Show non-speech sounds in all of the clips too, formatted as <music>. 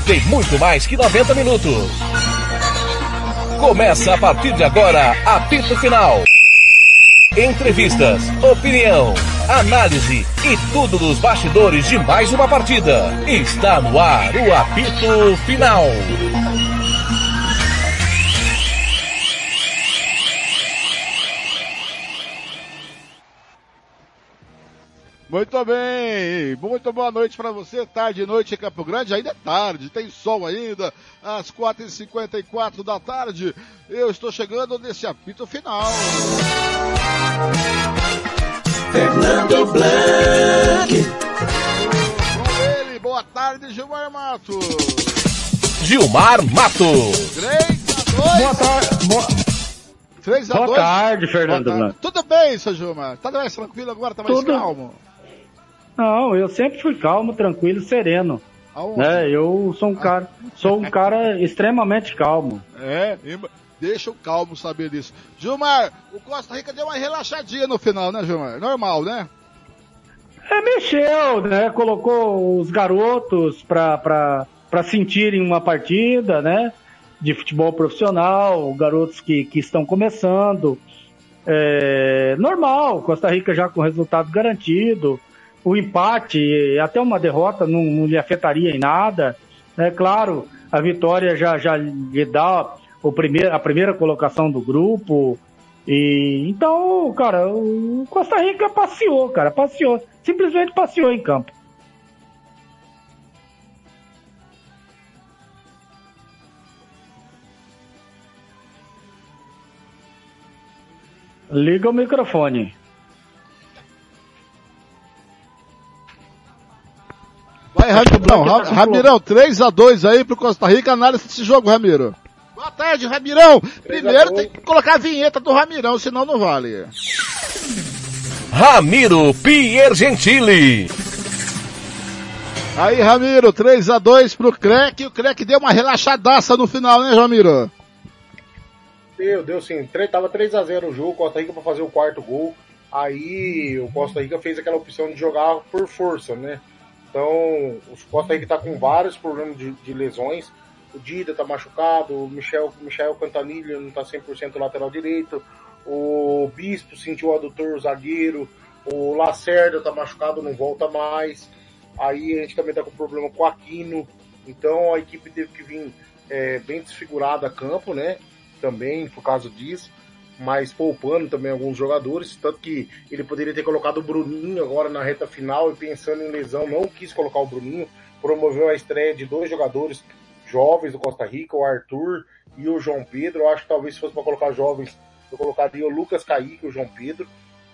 Tem muito mais que 90 minutos. Começa a partir de agora, apito final. Entrevistas, opinião, análise e tudo dos bastidores de mais uma partida. Está no ar o apito final. Muito bem, muito boa noite para você, tarde e noite em Campo Grande, ainda é tarde, tem sol ainda, às 4h54 da tarde, eu estou chegando nesse apito final. Fernando Blanc. Com ele, boa tarde, Gilmar Mato. Gilmar Mato. 3 a 2. Boa tarde. Boa... 3 a Boa 2. tarde, Fernando Boa tarde. Tudo bem, seu Gilmar? Tá mais tranquilo agora? Tá mais Tudo. calmo? Não, eu sempre fui calmo, tranquilo, sereno. Aonde? Né? Eu sou um cara, sou um cara <laughs> extremamente calmo. É, deixa o calmo saber disso. Gilmar, o Costa Rica deu uma relaxadinha no final, né, Gilmar? Normal, né? É, mexeu, né? Colocou os garotos pra, pra, pra sentirem uma partida, né? De futebol profissional, garotos que, que estão começando. É, normal, Costa Rica já com resultado garantido. O empate, até uma derrota, não, não lhe afetaria em nada. É claro, a vitória já, já lhe dá o primeiro, a primeira colocação do grupo. E então, cara, o Costa Rica passeou, cara, passeou, simplesmente passeou em campo. Liga o microfone. Ramirão. Ra- tá Ramirão, 3x2 aí pro Costa Rica. Análise desse jogo, Ramiro. Boa tarde, Ramirão. Primeiro tem que colocar a vinheta do Ramirão, senão não vale. Ramiro Piergentili. Aí, Ramiro, 3x2 pro Crec. O Crec deu uma relaxadaça no final, né, Ramiro? Deu, deu sim. Tava 3x0 o jogo, Costa Rica pra fazer o quarto gol. Aí o Costa Rica fez aquela opção de jogar por força, né? Então, o Costa Rica tá com vários problemas de, de lesões. O Dida tá machucado, o Michel, Michel Cantanilha não tá 100% lateral direito. O Bispo sentiu o adutor, o zagueiro. O Lacerda tá machucado, não volta mais. Aí a gente também tá com problema com o Aquino. Então a equipe teve que vir é, bem desfigurada a campo, né? Também por causa disso. Mas poupando também alguns jogadores. Tanto que ele poderia ter colocado o Bruninho agora na reta final e pensando em lesão, não quis colocar o Bruninho. Promoveu a estreia de dois jogadores jovens do Costa Rica, o Arthur e o João Pedro. Eu acho que talvez se fosse para colocar jovens, eu colocaria o Lucas Kaique e o João Pedro.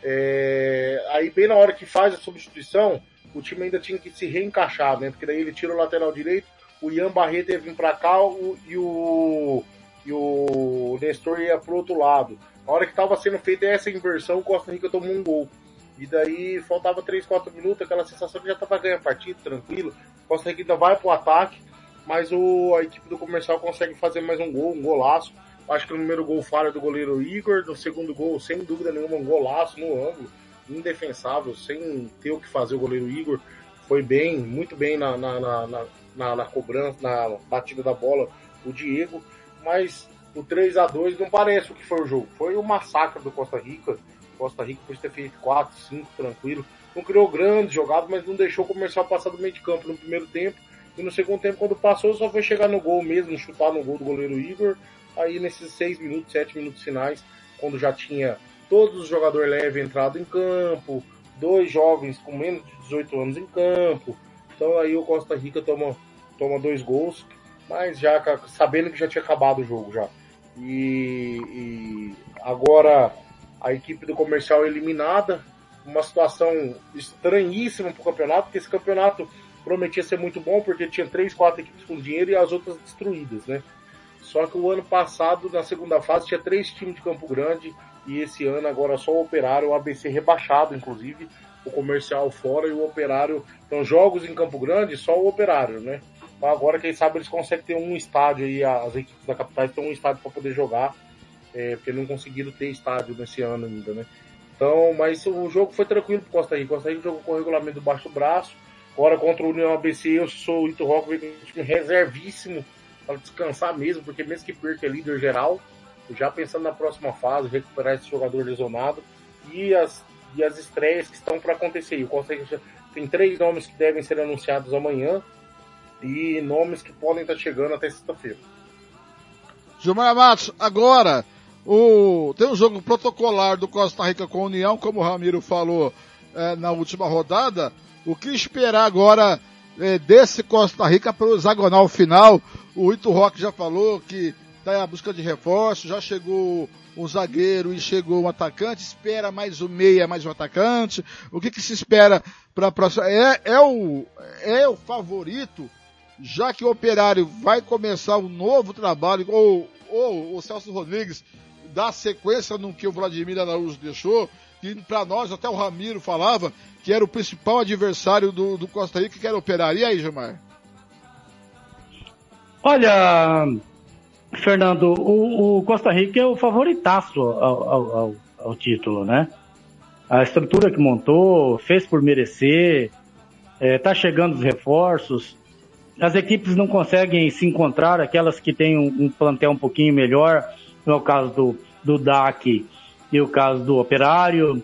É, Aí bem na hora que faz a substituição, o time ainda tinha que se reencaixar, né? Porque daí ele tira o lateral direito, o Ian Barreto ia vir para cá o- e o e o Nestor ia pro outro lado. Na hora que estava sendo feita essa inversão, o Costa Rica tomou um gol. E daí faltava 3, 4 minutos, aquela sensação que já estava ganhando a partida, tranquilo. Costa Rica ainda vai pro ataque, mas o, a equipe do comercial consegue fazer mais um gol, um golaço. Acho que o primeiro gol falha do goleiro Igor, no segundo gol, sem dúvida nenhuma, um golaço no ângulo, indefensável, sem ter o que fazer o goleiro Igor. Foi bem, muito bem na, na, na, na- na cobrança, na batida da bola, o Diego. Mas o 3 a 2 não parece o que foi o jogo. Foi o massacre do Costa Rica. Costa Rica pode ter feito 4, 5 tranquilo. Não criou grandes jogadas, mas não deixou o comercial passar do meio de campo no primeiro tempo. E no segundo tempo, quando passou, só foi chegar no gol mesmo, chutar no gol do goleiro Igor. Aí nesses 6 minutos, 7 minutos finais, quando já tinha todos os jogadores leves entrado em campo, dois jovens com menos de 18 anos em campo. Então aí o Costa Rica toma, toma dois gols, mas já sabendo que já tinha acabado o jogo já. E, e agora a equipe do comercial eliminada, uma situação estranhíssima para o campeonato, porque esse campeonato prometia ser muito bom, porque tinha três, quatro equipes com dinheiro e as outras destruídas, né? Só que o ano passado, na segunda fase, tinha três times de Campo Grande e esse ano agora só o Operário, o ABC rebaixado, inclusive, o comercial fora e o Operário. Então, jogos em Campo Grande, só o Operário, né? Então, agora, quem sabe, eles conseguem ter um estádio aí, as equipes da capital têm um estádio para poder jogar, é, porque não conseguiram ter estádio nesse ano ainda, né? Então, mas o jogo foi tranquilo pro Costa Rica. Costa Rica jogou com o regulamento baixo braço. Agora contra o União ABC, eu sou o Ito Rock, um time reservíssimo para descansar mesmo, porque mesmo que perca é líder geral, já pensando na próxima fase, recuperar esse jogador lesionado e as, e as estreias que estão para acontecer. O Costa Rica tem três nomes que devem ser anunciados amanhã e nomes que podem estar chegando até sexta-feira. Gilmar Matos, agora, o, tem um jogo protocolar do Costa Rica com a União, como o Ramiro falou é, na última rodada. O que esperar agora é, desse Costa Rica para o hexagonal final? O Ito Rock já falou que está à busca de reforço, já chegou um zagueiro e chegou um atacante, espera mais um meia, mais um atacante. O que, que se espera para a próxima? É, é, o, é o favorito já que o Operário vai começar um novo trabalho, ou, ou o Celso Rodrigues dá sequência no que o Vladimir Araújo deixou, que para nós, até o Ramiro falava, que era o principal adversário do, do Costa Rica, que era o Operário. E aí, Gilmar? Olha, Fernando, o, o Costa Rica é o favoritaço ao, ao, ao, ao título, né? A estrutura que montou, fez por merecer, é, tá chegando os reforços, as equipes não conseguem se encontrar, aquelas que têm um, um plantel um pouquinho melhor, no é caso do, do DAC e o caso do Operário,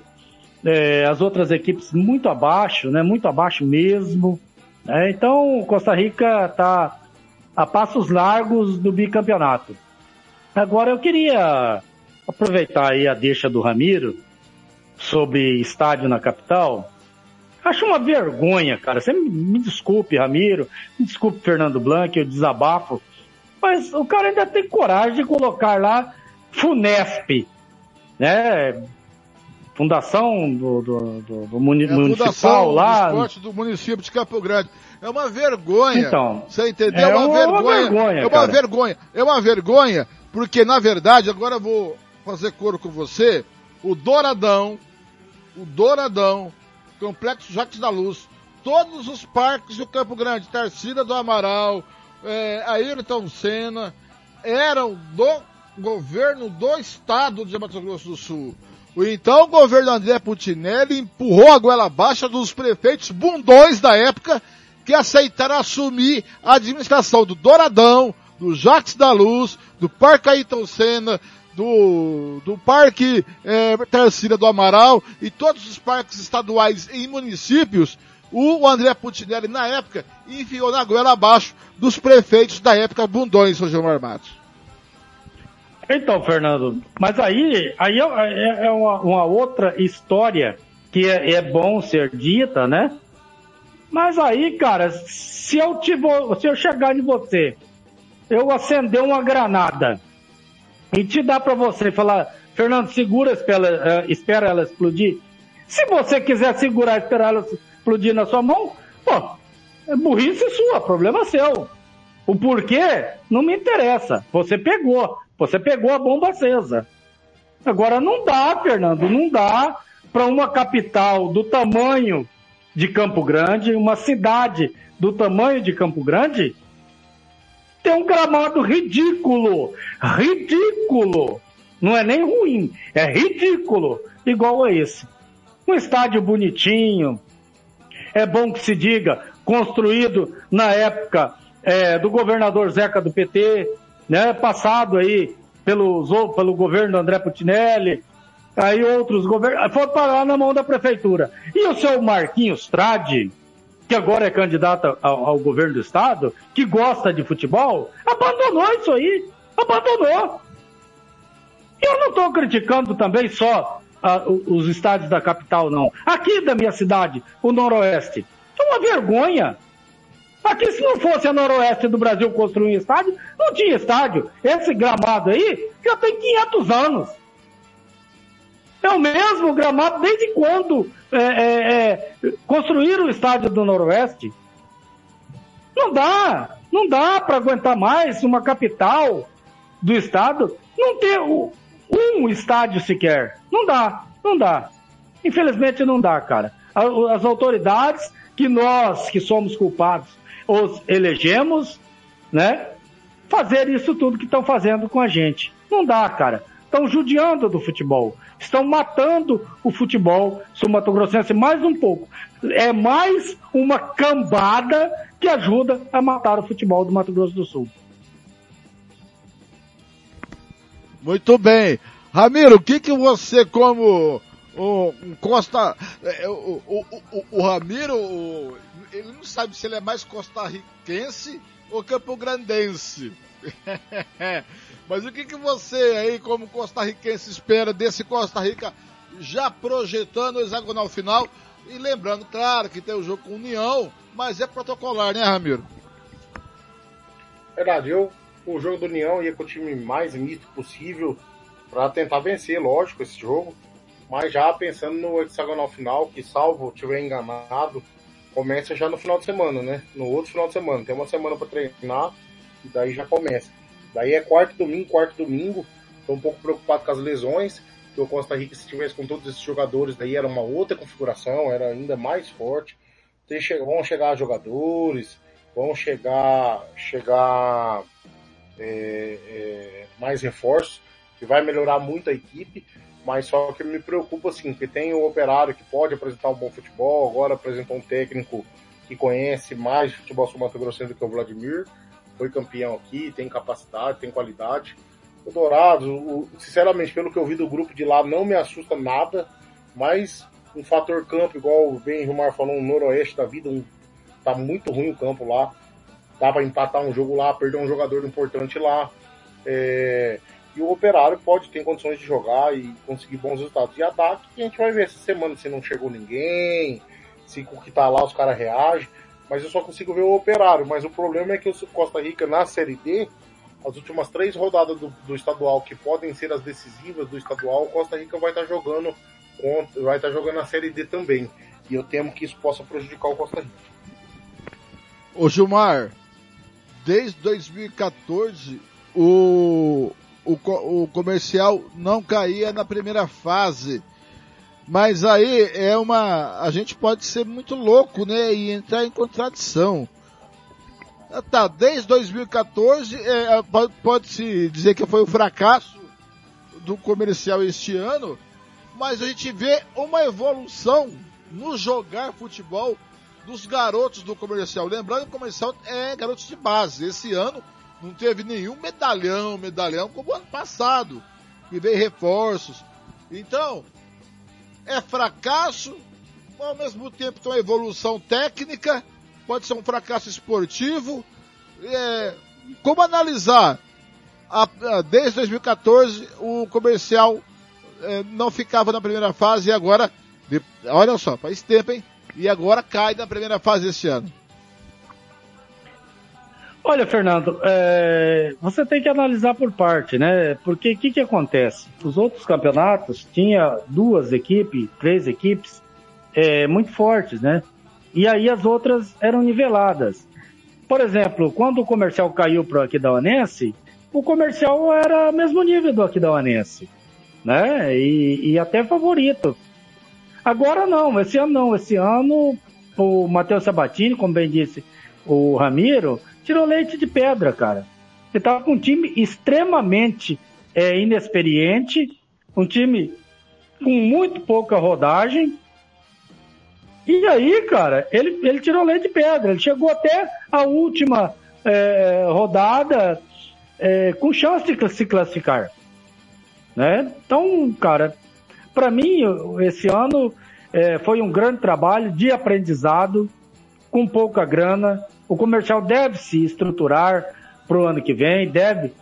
é, as outras equipes muito abaixo, né, muito abaixo mesmo. Né, então, Costa Rica está a passos largos do bicampeonato. Agora, eu queria aproveitar aí a deixa do Ramiro sobre estádio na capital Acho uma vergonha, cara. Você me, me desculpe, Ramiro, me desculpe, Fernando Blanc, eu desabafo. Mas o cara ainda tem coragem de colocar lá Funesp, né? Fundação do, do, do, do muni é municipal lá. Do esporte do município de Campo Grande. É uma vergonha. Então. Você entendeu? É uma, uma vergonha. Vergonha é uma cara. vergonha. É uma vergonha, porque na verdade, agora eu vou fazer coro com você. O Douradão, o Douradão Complexo Jacques da Luz, todos os parques do Campo Grande, Tarcida do Amaral, é, Ayrton Senna, eram do governo do estado de Mato Grosso do Sul. O então governo André Putinelli empurrou a goela baixa dos prefeitos bundões da época que aceitaram assumir a administração do Douradão, do Jacques da Luz, do Parque Ayrton Senna, do, do Parque é, do Amaral e todos os parques estaduais em municípios, o André Putinelli, na época, enfiou na goela abaixo dos prefeitos da época bundões, São Gilmar Matos. Então, Fernando, mas aí, aí é, é, é uma, uma, outra história que é, é, bom ser dita, né? Mas aí, cara, se eu, tiver, se eu chegar em você, eu acender uma granada, e te dá para você falar, Fernando, segura, espera, uh, espera ela explodir. Se você quiser segurar, esperar ela explodir na sua mão, pô, é burrice sua, problema seu. O porquê não me interessa. Você pegou, você pegou a bomba acesa. Agora não dá, Fernando, não dá para uma capital do tamanho de Campo Grande, uma cidade do tamanho de Campo Grande, tem um gramado ridículo. Ridículo. Não é nem ruim, é ridículo. Igual a esse. Um estádio bonitinho. É bom que se diga, construído na época é, do governador Zeca do PT, né? Passado aí pelo, pelo governo André Putinelli, aí outros governos, foi parar na mão da prefeitura. E o seu Marquinhos Trade, que agora é candidata ao, ao, governo do estado, que gosta de futebol, abandonou isso aí. Abandonou. Eu não estou criticando também só uh, os estádios da capital, não. Aqui da minha cidade, o Noroeste. É uma vergonha. Aqui, se não fosse a Noroeste do Brasil construir um estádio, não tinha estádio. Esse gramado aí já tem 500 anos. É o mesmo gramado desde quando é, é, é, construíram o estádio do Noroeste. Não dá, não dá para aguentar mais uma capital do estado não ter um estádio sequer. Não dá, não dá. Infelizmente não dá, cara. As autoridades que nós, que somos culpados, os elegemos, né? Fazer isso tudo que estão fazendo com a gente. Não dá, cara. Estão judiando do futebol, estão matando o futebol sul-mato-grossense mais um pouco. É mais uma cambada que ajuda a matar o futebol do Mato Grosso do Sul. Muito bem. Ramiro, o que que você como o, Costa, é, o, o, o, o Ramiro, ele não sabe se ele é mais costarriquense ou campograndense. <laughs> Mas o que, que você aí, como costarriquense, espera desse Costa Rica já projetando o hexagonal final? E lembrando, claro, que tem o jogo com União, mas é protocolar, né, Ramiro? Verdade, eu, o jogo do União ia com o time mais misto possível para tentar vencer, lógico, esse jogo. Mas já pensando no hexagonal final, que salvo tiver enganado, começa já no final de semana, né? No outro final de semana. Tem uma semana para treinar daí já começa. Daí é quarto domingo, quarto domingo. Tô um pouco preocupado com as lesões. Que o Costa Rica, se tivesse com todos esses jogadores, daí era uma outra configuração, era ainda mais forte. Vão chegar jogadores, vão chegar, chegar é, é, mais reforços, que vai melhorar muito a equipe. Mas só que me preocupa assim, que tem o operário que pode apresentar um bom futebol, agora apresentou um técnico que conhece mais futebol sul-mato-grossense do que o Vladimir foi campeão aqui, tem capacidade, tem qualidade. O Dourados, o, sinceramente, pelo que eu vi do grupo de lá, não me assusta nada, mas um fator campo, igual Ben Rumar falou, um noroeste da vida, um, tá muito ruim o campo lá. Dá pra empatar um jogo lá, perder um jogador importante lá. É, e o Operário pode ter condições de jogar e conseguir bons resultados. E ataque, a gente vai ver essa semana se não chegou ninguém, se o que tá lá os caras reagem mas eu só consigo ver o Operário. Mas o problema é que o Costa Rica na Série D, as últimas três rodadas do, do estadual que podem ser as decisivas do estadual, o Costa Rica vai estar tá jogando contra, vai estar tá jogando a Série D também. E eu temo que isso possa prejudicar o Costa Rica. Ô Gilmar, desde 2014 o, o, o comercial não caía na primeira fase mas aí é uma. A gente pode ser muito louco, né? E entrar em contradição. Tá, desde 2014, é, pode-se dizer que foi o um fracasso do comercial este ano, mas a gente vê uma evolução no jogar futebol dos garotos do comercial. Lembrando que o comercial é garotos de base. Esse ano não teve nenhum medalhão, medalhão como ano passado, que veio reforços. Então, é fracasso, ao mesmo tempo tem uma evolução técnica, pode ser um fracasso esportivo. É, como analisar? A, a, desde 2014 o comercial é, não ficava na primeira fase e agora, de, olha só, faz tempo, hein? E agora cai na primeira fase esse ano. Olha, Fernando, é, você tem que analisar por parte, né? Porque o que, que acontece? Os outros campeonatos tinha duas equipes, três equipes é, muito fortes, né? E aí as outras eram niveladas. Por exemplo, quando o comercial caiu para o Aquidauanense, o comercial era mesmo nível do Aquidauanense, né? E, e até favorito. Agora não, esse ano não. Esse ano o Matheus Sabatini, como bem disse o Ramiro, tirou leite de pedra, cara. Ele tava com um time extremamente é, inexperiente, um time com muito pouca rodagem. E aí, cara, ele, ele tirou leite de pedra. Ele chegou até a última é, rodada é, com chance de se classificar. Né? Então, cara, para mim, esse ano é, foi um grande trabalho de aprendizado, com pouca grana, o comercial deve se estruturar para o ano que vem, deve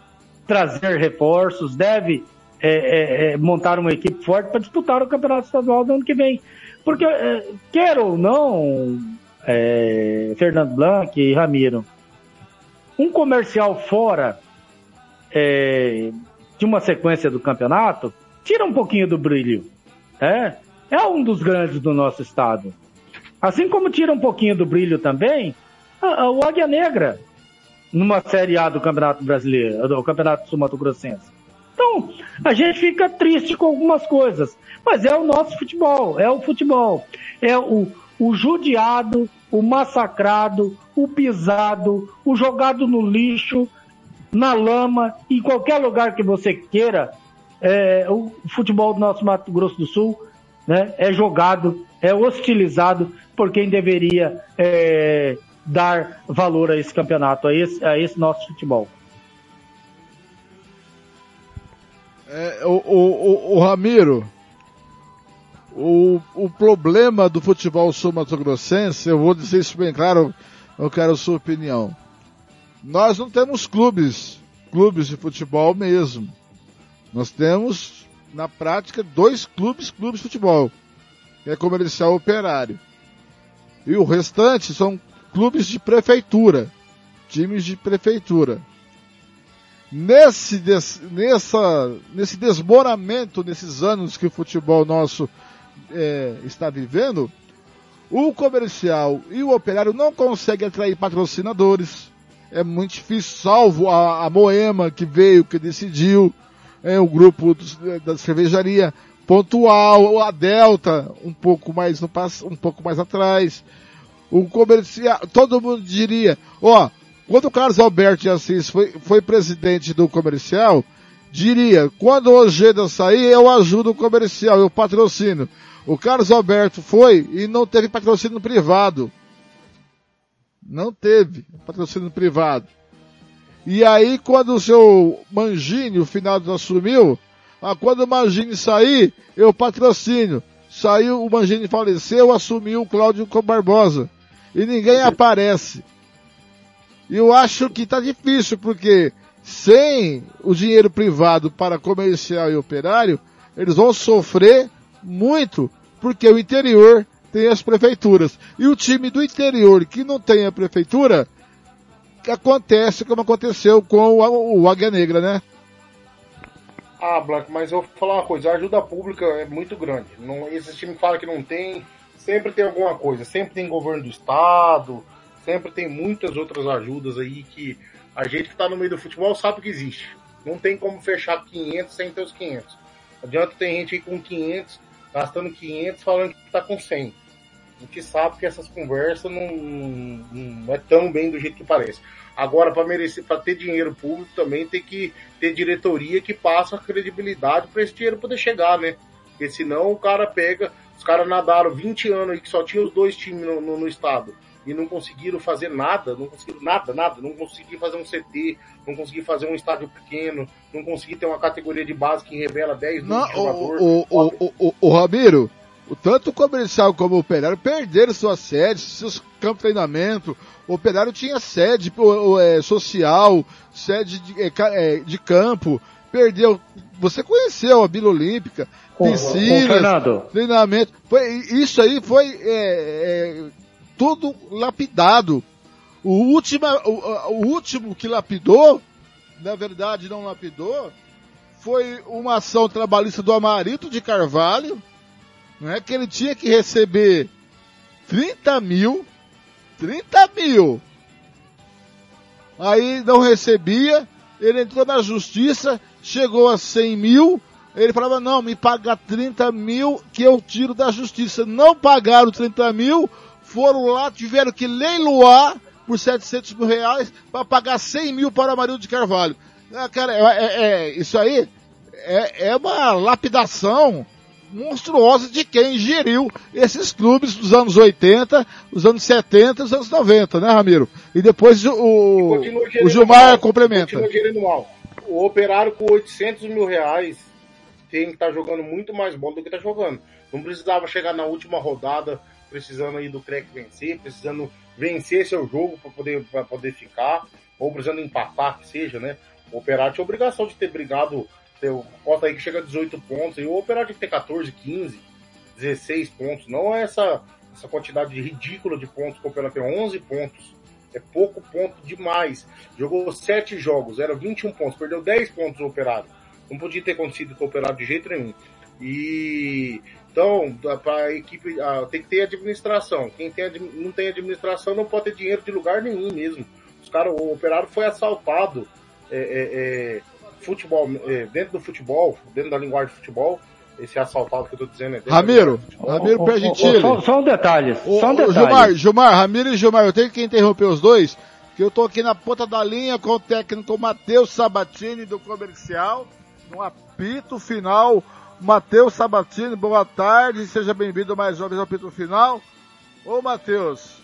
trazer reforços, deve é, é, é, montar uma equipe forte para disputar o campeonato estadual do ano que vem. Porque, é, quer ou não, é, Fernando Blanc e Ramiro, um comercial fora é, de uma sequência do campeonato tira um pouquinho do brilho. É, é um dos grandes do nosso estado. Assim como tira um pouquinho do brilho também o Águia Negra numa Série A do Campeonato Brasileiro, do Campeonato Sul-Mato Grossense. Então, a gente fica triste com algumas coisas, mas é o nosso futebol, é o futebol. É o, o judiado, o massacrado, o pisado, o jogado no lixo, na lama, em qualquer lugar que você queira é, o futebol do nosso Mato Grosso do Sul né, é jogado, é hostilizado por quem deveria é, dar valor a esse campeonato, a esse, a esse nosso futebol. É, o, o, o, o, Ramiro, o, o problema do futebol sul-mato-grossense, eu vou dizer isso bem claro, eu quero a sua opinião. Nós não temos clubes, clubes de futebol mesmo. Nós temos, na prática, dois clubes, clubes de futebol, que é comercial operário. E o restante são clubes de prefeitura, times de prefeitura. Nesse, des, nessa, nesse desmoramento, nesses anos que o futebol nosso é, está vivendo, o comercial e o operário não conseguem atrair patrocinadores. É muito difícil, salvo a, a Moema que veio, que decidiu, é, o grupo do, da cervejaria pontual, a Delta um pouco mais no um pouco mais atrás. O comercial, todo mundo diria, ó, quando o Carlos Alberto Assis foi, foi presidente do comercial, diria, quando o Ojeda sair, eu ajudo o comercial, eu patrocino. O Carlos Alberto foi e não teve patrocínio privado. Não teve patrocínio privado. E aí, quando o seu Mangini, o final assumiu, ah, quando o Mangini sair, eu patrocínio. Saiu, o Mangini faleceu, assumiu o Cláudio Barbosa e ninguém aparece. E eu acho que está difícil, porque sem o dinheiro privado para comercial e operário, eles vão sofrer muito, porque o interior tem as prefeituras. E o time do interior que não tem a prefeitura, acontece como aconteceu com o, o Águia Negra, né? Ah, Blanco, mas eu vou falar uma coisa, a ajuda pública é muito grande. Não, esse time fala que não tem, sempre tem alguma coisa, sempre tem governo do estado, sempre tem muitas outras ajudas aí que a gente que está no meio do futebol sabe que existe. Não tem como fechar 500 sem ter os 500. Adianta ter gente aí com 500, gastando 500, falando que está com 100. A gente sabe que essas conversas não, não é tão bem do jeito que parece. Agora, para merecer, para ter dinheiro público, também tem que ter diretoria que passa credibilidade para esse dinheiro poder chegar, né? Porque senão o cara pega, os caras nadaram 20 anos aí que só tinha os dois times no, no, no estado e não conseguiram fazer nada, não conseguiram nada, nada, não conseguiram fazer um CT, não conseguiram fazer um estádio pequeno, não conseguiram ter uma categoria de base que revela 10 não, jogadores. O, o, o, o, o Ramiro, tanto o comercial como o operário perderam suas sedes, seus campos de treinamento. O operário tinha sede é, social, sede de, é, é, de campo, perdeu. Você conheceu a Vila Olímpica, piscinas, treinamento. Foi, isso aí foi é, é, tudo lapidado. O último, o, o último que lapidou, na verdade não lapidou, foi uma ação trabalhista do Amarito de Carvalho, não é que ele tinha que receber 30 mil, 30 mil. Aí não recebia, ele entrou na justiça, chegou a 100 mil, ele falava, não, me paga 30 mil que eu tiro da justiça. Não pagaram 30 mil, foram lá, tiveram que leiloar por 700 mil reais para pagar 100 mil para Amarildo de Carvalho. Cara, é, é, é, isso aí é, é uma lapidação monstruosa de quem geriu esses clubes dos anos 80, os anos 70, os anos 90, né, Ramiro? E depois o, o Gilmar mal, complementa. Mal. O operário com 800 mil reais tem que estar tá jogando muito mais bola do que está jogando. Não precisava chegar na última rodada precisando aí do Crack vencer, precisando vencer seu jogo para poder, pra poder ficar, ou precisando empatar, que seja, né? O Operário tinha obrigação de ter brigado, o Costa aí que chega a 18 pontos, e o Operário tem que ter 14, 15, 16 pontos, não é essa, essa quantidade ridícula de pontos que o Operário tem, 11 pontos. É pouco ponto demais. Jogou 7 jogos, era 21 pontos, perdeu 10 pontos o Operário não podia ter acontecido com o Operário de jeito nenhum. E então, para a equipe, tem que ter administração. Quem tem, não tem administração não pode ter dinheiro de lugar nenhum mesmo. Os cara, o operário foi assaltado é, é, é, futebol, é, dentro do futebol, dentro da linguagem de futebol. Esse assaltado que eu tô dizendo é Ramiro, Ramiro Pé Só, só um detalhe. Só um detalhe. Gilmar, Gilmar, Ramiro e Gilmar, eu tenho que interromper os dois, que eu tô aqui na ponta da linha com o técnico Matheus Sabatini do comercial numa apito final. Matheus Sabatini, boa tarde, seja bem-vindo mais uma vez ao apito final. Ô Matheus,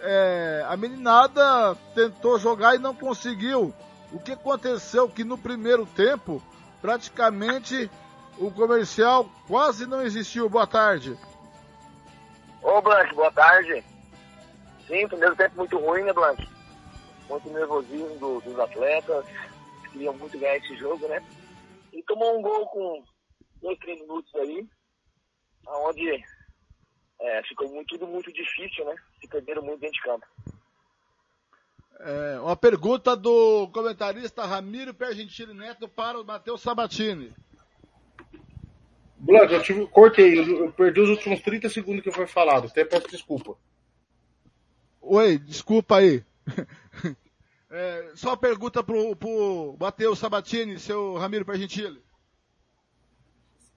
é, a meninada tentou jogar e não conseguiu. O que aconteceu que no primeiro tempo, praticamente o comercial quase não existiu. Boa tarde. Ô Blank, boa tarde. Sim, primeiro tempo muito ruim, né, Blank? Muito nervosismo do, dos atletas, queriam muito ganhar esse jogo, né? E tomou um gol com dois, três minutos aí, onde é, ficou muito, tudo muito difícil, né? Se perderam muito dentro de campo. É, uma pergunta do comentarista Ramiro Pergentini Neto para o Matheus Sabatini. Blanco, eu tive, cortei, eu perdi os últimos 30 segundos que foi falado, até peço desculpa. Oi, desculpa aí. <laughs> É, só pergunta pro, pro Matheus Sabatini, seu Ramiro Pergentini.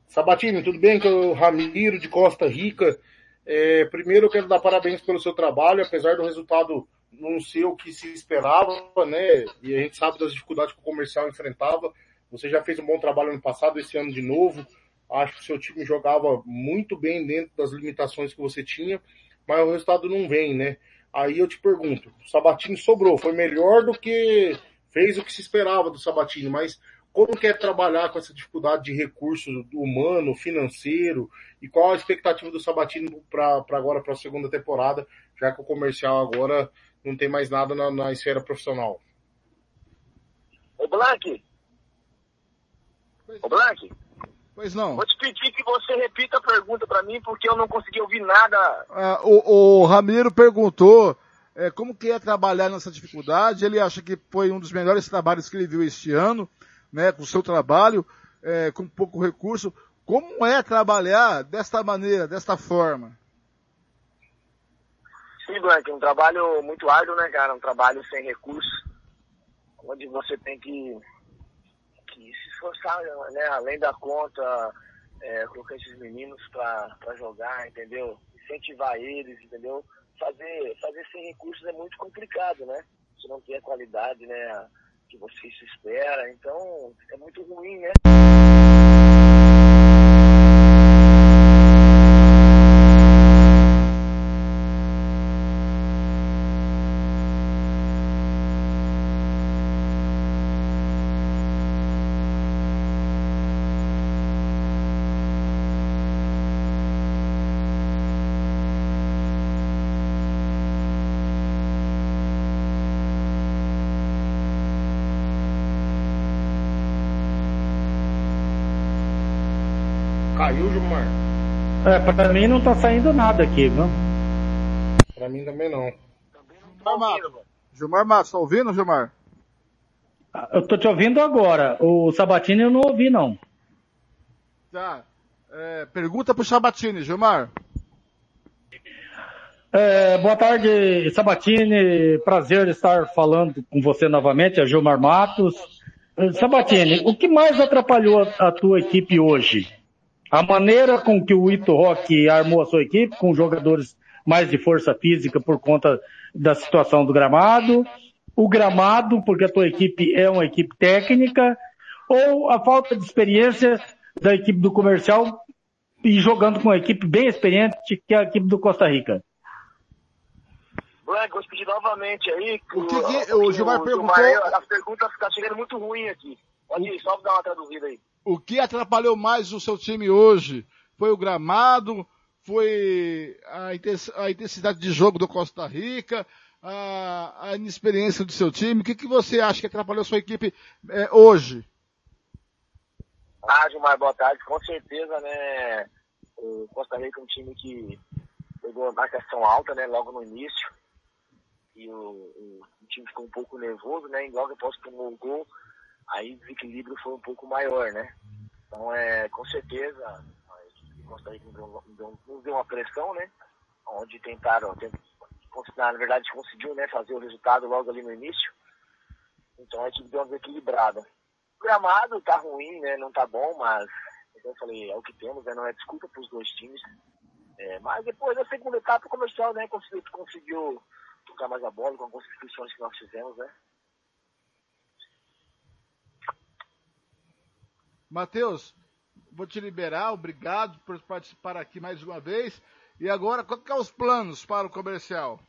Sabatini, tudo bem? Que é o Ramiro de Costa Rica. É, primeiro eu quero dar parabéns pelo seu trabalho, apesar do resultado não ser o que se esperava, né? E a gente sabe das dificuldades que o comercial enfrentava. Você já fez um bom trabalho ano passado, esse ano de novo. Acho que o seu time jogava muito bem dentro das limitações que você tinha, mas o resultado não vem, né? Aí eu te pergunto, o Sabatini sobrou, foi melhor do que fez o que se esperava do Sabatini, mas como quer trabalhar com essa dificuldade de recurso humano, financeiro, e qual a expectativa do Sabatini para agora, para a segunda temporada, já que o comercial agora não tem mais nada na, na esfera profissional? Ô Blank! Ô Blank! Pois não. Vou te pedir que você repita a pergunta para mim, porque eu não consegui ouvir nada. Ah, o, o, Ramiro perguntou é, como que é trabalhar nessa dificuldade. Ele acha que foi um dos melhores trabalhos que ele viu este ano, né, com o seu trabalho, é, com pouco recurso. Como é trabalhar desta maneira, desta forma? Sim, Blank, um trabalho muito árduo, né, cara? Um trabalho sem recursos, onde você tem que que se esforçar, né, além da conta, é, colocar esses meninos para jogar, entendeu? Incentivar eles, entendeu? Fazer, fazer sem recursos é muito complicado, né? Você não tem a qualidade, né, que você se espera, então é muito ruim, né? Caiu, Gilmar? É, pra mim não tá saindo nada aqui, viu? Pra mim também não. Gilmar Matos, Gilmar Matos, tá ouvindo, Gilmar? Eu tô te ouvindo agora. O Sabatini eu não ouvi, não. Tá. É, pergunta pro Sabatini, Gilmar. É, boa tarde, Sabatini. Prazer estar falando com você novamente, é Gilmar Matos. Sabatini, o que mais atrapalhou a tua equipe hoje? A maneira com que o Ito Rock armou a sua equipe, com jogadores mais de força física por conta da situação do gramado, o gramado, porque a tua equipe é uma equipe técnica, ou a falta de experiência da equipe do comercial e jogando com uma equipe bem experiente, que é a equipe do Costa Rica? Blanco, vou pedir novamente aí. O que, que o, o Gilmar o, perguntou? Gilmar, as perguntas estão chegando muito ruim aqui. Pode ir, só dar uma traduzida aí. O que atrapalhou mais o seu time hoje? Foi o gramado? Foi a intensidade de jogo do Costa Rica? A, a inexperiência do seu time? O que, que você acha que atrapalhou sua equipe é, hoje? Ah, Gilmar, boa tarde. Com certeza, né? O Costa Rica é um time que pegou a marcação alta, né? Logo no início. E o, o, o time ficou um pouco nervoso, né? E logo após tomou o gol, aí o desequilíbrio foi um pouco maior, né? Então, é, com certeza, a equipe de nos deu, uma pressão, né? Onde tentaram, na verdade, conseguiu né, fazer o resultado logo ali no início. Então a equipe deu uma desequilibrada. O gramado tá ruim, né? Não tá bom, mas, como eu falei, é o que temos, né? Não é desculpa para os dois times. É, mas depois da segunda etapa, o comercial, né? Conseguiu, conseguiu tocar mais a bola com algumas substituições que nós fizemos, né? Matheus, vou te liberar, obrigado por participar aqui mais uma vez. E agora, qual que é os planos para o comercial?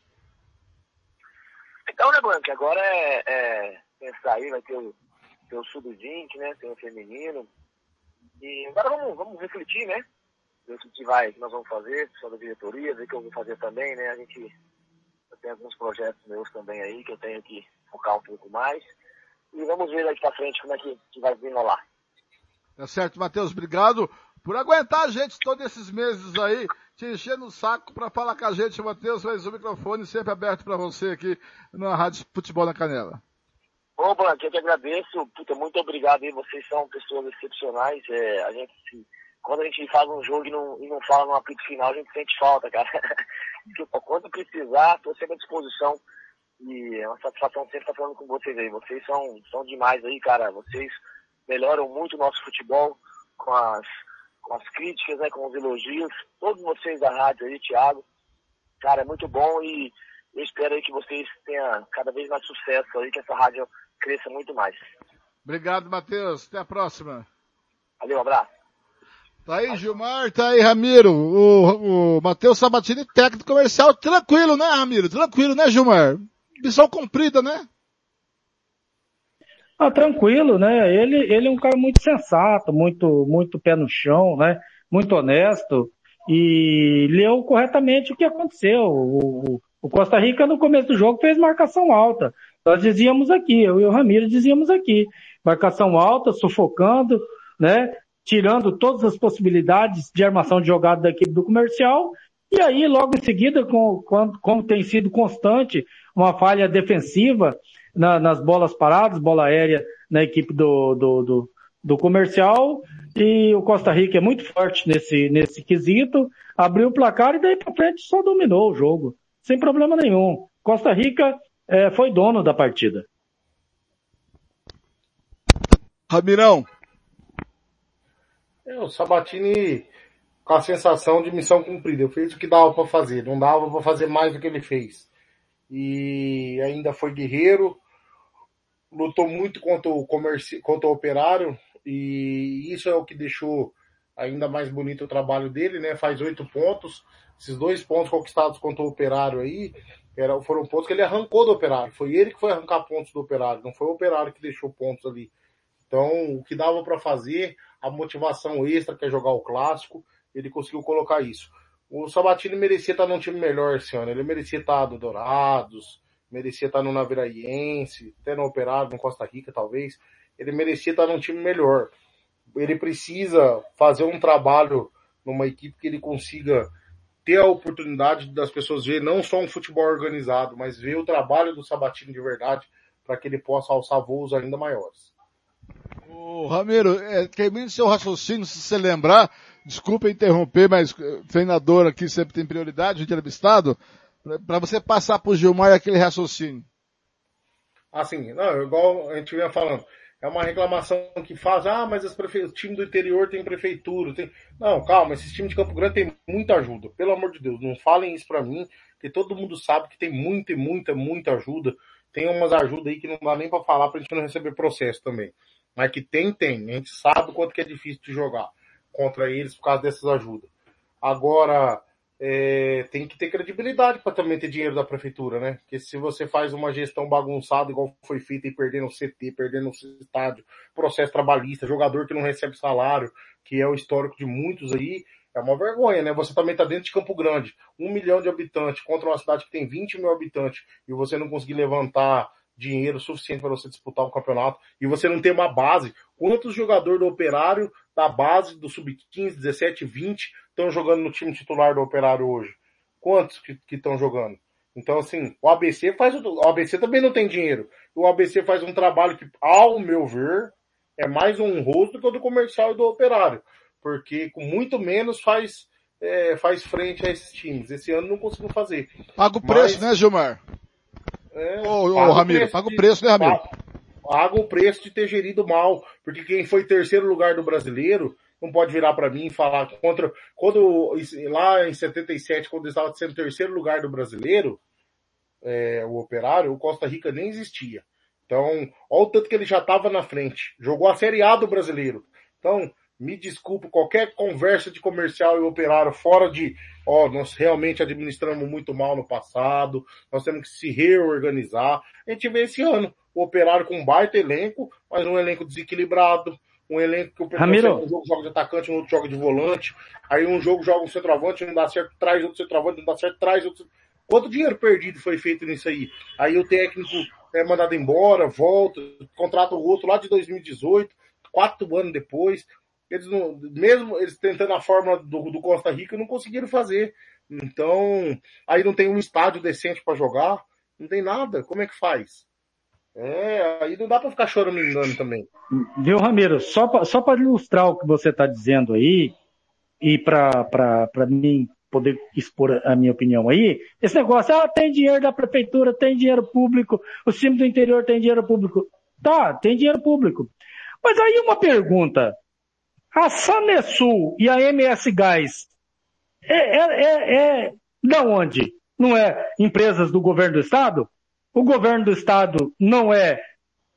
Então, né, Blanque, agora é, é, pensar aí, vai ter o, ter o sub-20, né? Tem o feminino. E agora vamos, vamos refletir, né? Ver o que vai, que nós vamos fazer, só da diretoria, ver o que eu vou fazer também, né? A gente tenho alguns projetos meus também aí que eu tenho que focar um pouco mais. E vamos ver daqui pra frente como é que, que vai desenrolar. Tá certo, Matheus, obrigado por aguentar a gente todos esses meses aí, te enchendo o saco para falar com a gente, Matheus, mas o microfone sempre aberto para você aqui na Rádio Futebol na Canela. Ô, Blanque, eu que agradeço, puta, muito obrigado aí, vocês são pessoas excepcionais, é, a gente quando a gente faz um jogo e não, e não fala no apito final, a gente sente falta, cara. <laughs> Quando precisar, tô sempre à disposição. E é uma satisfação sempre estar falando com vocês aí. Vocês são, são demais aí, cara. Vocês melhoram muito o nosso futebol com as, com as críticas, né, com os elogios. Todos vocês da rádio aí, Thiago. Cara, é muito bom e eu espero aí que vocês tenham cada vez mais sucesso aí, que essa rádio cresça muito mais. Obrigado, Matheus. Até a próxima. Valeu, um abraço. Tá aí, Gilmar, tá aí, Ramiro. O, o Matheus Sabatini, técnico comercial. Tranquilo, né, Ramiro? Tranquilo, né, Gilmar? Missão cumprida, né? Ah, tranquilo, né? Ele, ele é um cara muito sensato, muito, muito pé no chão, né? Muito honesto e leu corretamente o que aconteceu. O, o Costa Rica no começo do jogo fez marcação alta. Nós dizíamos aqui, eu e o Ramiro dizíamos aqui, marcação alta, sufocando, né? Tirando todas as possibilidades de armação de jogada da equipe do comercial. E aí, logo em seguida, com, com, como tem sido constante, uma falha defensiva na, nas bolas paradas, bola aérea na equipe do, do, do, do, comercial. E o Costa Rica é muito forte nesse, nesse quesito. Abriu o placar e daí para frente só dominou o jogo. Sem problema nenhum. Costa Rica é, foi dono da partida. Ramirão. É, o Sabatini com a sensação de missão cumprida. Eu fiz o que dava para fazer, não dava para fazer mais do que ele fez. E ainda foi guerreiro, lutou muito contra o comércio, contra o operário, e isso é o que deixou ainda mais bonito o trabalho dele, né? Faz oito pontos. Esses dois pontos conquistados contra o operário aí eram, foram pontos que ele arrancou do operário. Foi ele que foi arrancar pontos do operário, não foi o operário que deixou pontos ali. Então, o que dava para fazer, a motivação extra que é jogar o clássico, ele conseguiu colocar isso. O Sabatini merecia estar num time melhor ano. Ele merecia estar no Dourados, merecia estar no Naviraense, até no Operário, no Costa Rica, talvez. Ele merecia estar num time melhor. Ele precisa fazer um trabalho numa equipe que ele consiga ter a oportunidade das pessoas ver não só um futebol organizado, mas ver o trabalho do Sabatini de verdade para que ele possa alçar voos ainda maiores. O Ramiro, é, termine seu raciocínio, se você lembrar, desculpa interromper, mas eh, treinador aqui sempre tem prioridade, entrevistado, para você passar para o Gilmar aquele raciocínio. Assim, não, igual a gente vinha falando, é uma reclamação que faz, ah, mas as prefe... o time do interior tem prefeitura, tem... Não, calma, esse time de Campo Grande tem muita ajuda, pelo amor de Deus, não falem isso para mim, que todo mundo sabe que tem muita muita, muita ajuda, tem umas ajudas aí que não dá nem para falar pra gente não receber processo também. Mas que tem, tem, a gente sabe o quanto que é difícil de jogar contra eles por causa dessas ajudas. Agora, é, tem que ter credibilidade para também ter dinheiro da prefeitura, né? Porque se você faz uma gestão bagunçada, igual foi feita e perdendo o CT, perdendo o estádio, processo trabalhista, jogador que não recebe salário, que é o histórico de muitos aí, é uma vergonha, né? Você também está dentro de Campo Grande, um milhão de habitantes contra uma cidade que tem 20 mil habitantes e você não conseguir levantar dinheiro suficiente para você disputar um campeonato e você não tem uma base. Quantos jogadores do Operário da base do sub-15, 17, 20 estão jogando no time titular do Operário hoje? Quantos que estão jogando? Então, assim, o ABC faz o, o ABC também não tem dinheiro. O ABC faz um trabalho que, ao meu ver, é mais honroso do que o do comercial e do operário. Porque com muito menos faz, é, faz frente a esses times. Esse ano não conseguiu fazer. Paga o preço, Mas, né, Gilmar? É, ô, ô Ramiro, paga o preço, né, Ramiro? Paga o preço de ter gerido mal. Porque quem foi terceiro lugar do brasileiro não pode virar para mim e falar contra. Quando, lá em 77, quando estava sendo terceiro lugar do brasileiro, é, o operário, o Costa Rica nem existia. Então, olha o tanto que ele já estava na frente. Jogou a Série A do brasileiro. Então, me desculpe, qualquer conversa de comercial e operário fora de, ó, nós realmente administramos muito mal no passado, nós temos que se reorganizar. A gente vê esse ano o operário com um baita elenco, mas um elenco desequilibrado, um elenco que o Ramiro. um jogo joga de atacante, um outro joga de volante, aí um jogo joga um centroavante, não dá certo, traz outro centroavante, não dá certo, traz outro. Quanto dinheiro perdido foi feito nisso aí? Aí o técnico é mandado embora, volta, contrata o outro lá de 2018, quatro anos depois. Eles não, mesmo eles tentando a fórmula do, do Costa Rica, não conseguiram fazer. Então, aí não tem um estádio decente para jogar, não tem nada. Como é que faz? É, aí não dá para ficar chorando engano também. Viu, Ramiro? Só para só pra ilustrar o que você está dizendo aí, e para mim poder expor a minha opinião aí, esse negócio, ah, tem dinheiro da prefeitura, tem dinheiro público, o time do interior tem dinheiro público. Tá, tem dinheiro público. Mas aí uma pergunta, a Sanesul e a MS Gás é, é, é, é da onde? Não é empresas do governo do estado? O governo do estado não é,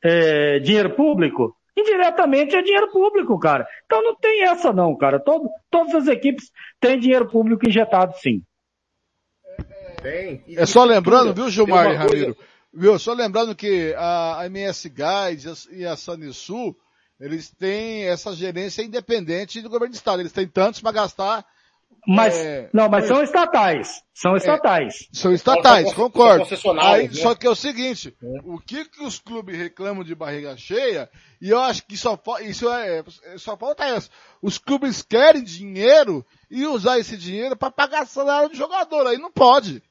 é dinheiro público? Indiretamente é dinheiro público, cara. Então não tem essa não, cara. Todo, todas as equipes têm dinheiro público injetado sim. Tem. É só lembrando, viu, Gilmar e Ramiro? Viu? Só lembrando que a MS Gás e a Sanisul, eles têm essa gerência independente do governo do estado. Eles têm tantos para gastar mas, é, não, mas são estatais. São é, estatais. É, são estatais, concordo. Aí, né? Só que é o seguinte, é. o que que os clubes reclamam de barriga cheia, e eu acho que só, isso é, só falta isso. Os clubes querem dinheiro e usar esse dinheiro para pagar salário do jogador. Aí não pode.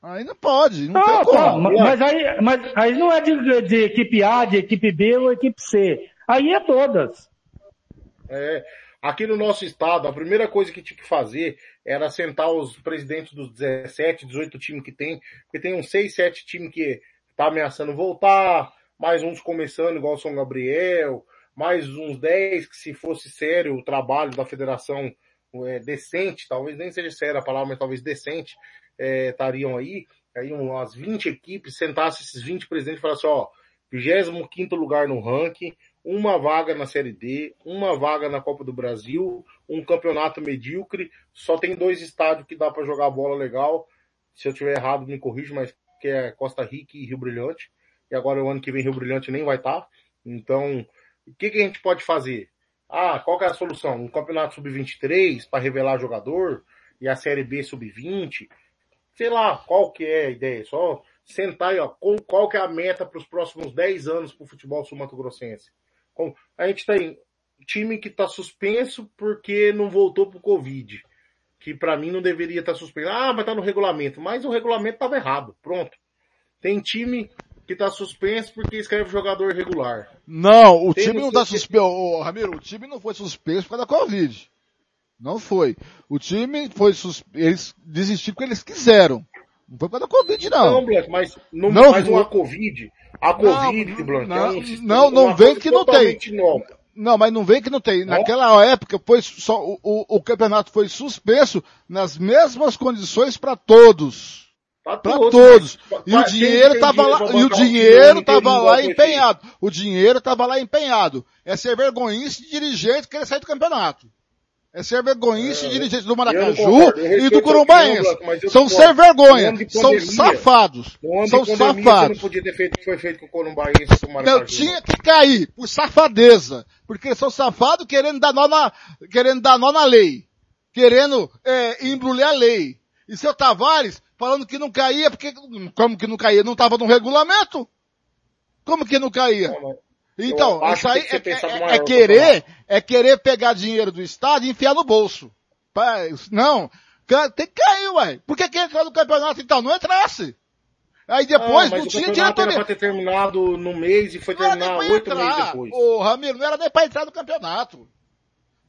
Aí não pode, não, tem como. mas, aí, mas aí não é de, de equipe A, de equipe B ou equipe C. Aí é todas. É, Aqui no nosso estado, a primeira coisa que tinha que fazer era sentar os presidentes dos 17, 18 times que tem, porque tem uns 6, 7 times que tá ameaçando voltar, mais uns começando igual o São Gabriel, mais uns 10 que se fosse sério o trabalho da federação é, decente, talvez nem seja séria a palavra, mas talvez decente, é, estariam aí, aí umas 20 equipes, sentasse esses 20 presidentes e falasse, ó, 25 lugar no ranking, uma vaga na Série D, uma vaga na Copa do Brasil, um campeonato medíocre, só tem dois estádios que dá para jogar bola legal. Se eu tiver errado, me corrija, mas que é Costa Rica e Rio Brilhante. E agora o ano que vem Rio Brilhante nem vai estar. Tá. Então, o que, que a gente pode fazer? Ah, qual que é a solução? Um campeonato sub-23 para revelar jogador e a Série B sub-20? Sei lá, qual que é a ideia? Só sentar aí, ó, qual, que é a meta para os próximos 10 anos para o futebol sul-mato-grossense? A gente tem time que está suspenso porque não voltou pro Covid. Que para mim não deveria estar tá suspenso. Ah, mas tá no regulamento. Mas o regulamento estava errado. Pronto. Tem time que está suspenso porque escreve jogador regular. Não, o Tem time não está suspenso. Ô, Ramiro, o time não foi suspenso por causa da Covid. Não foi. O time foi suspenso. Eles desistiram porque eles quiseram. Não foi por causa da Covid, não. Não, Black, mas não, não mais uma Covid a Covid, não, Blanc, não, é um não, não vem que não tem. Novo. Não, mas não vem que não tem. Naquela época foi só o, o, o, campeonato foi suspenso nas mesmas condições para todos. Para todos. todos. E o dinheiro estava lá, e o dinheiro estava lá empenhado. O dinheiro estava lá empenhado. É ser vergonhice de dirigente querer sair do campeonato. É ser vergonhice é, dirigentes do Maracaju e do Corumbaense. São ser vergonha. São safados. São safados. Não podia ter feito o que foi feito com o Corumbaense e o Maracaju. Não, tinha que cair por safadeza. Porque são safados querendo dar nó na, querendo dar nó na lei. Querendo, é, embrulhar a lei. E seu Tavares falando que não caía porque, como que não caía? Não estava no regulamento? Como que não caía? Não, então, isso aí é, é, é, querer, é querer pegar dinheiro do Estado e enfiar no bolso. Não, tem que cair, ué. Por que quem caiu no campeonato então? Não entrasse. Aí depois ah, não tinha diretoria. Era pra ter terminado no mês e foi não terminar oito meses depois. Ô, Ramiro, não era nem pra entrar no campeonato.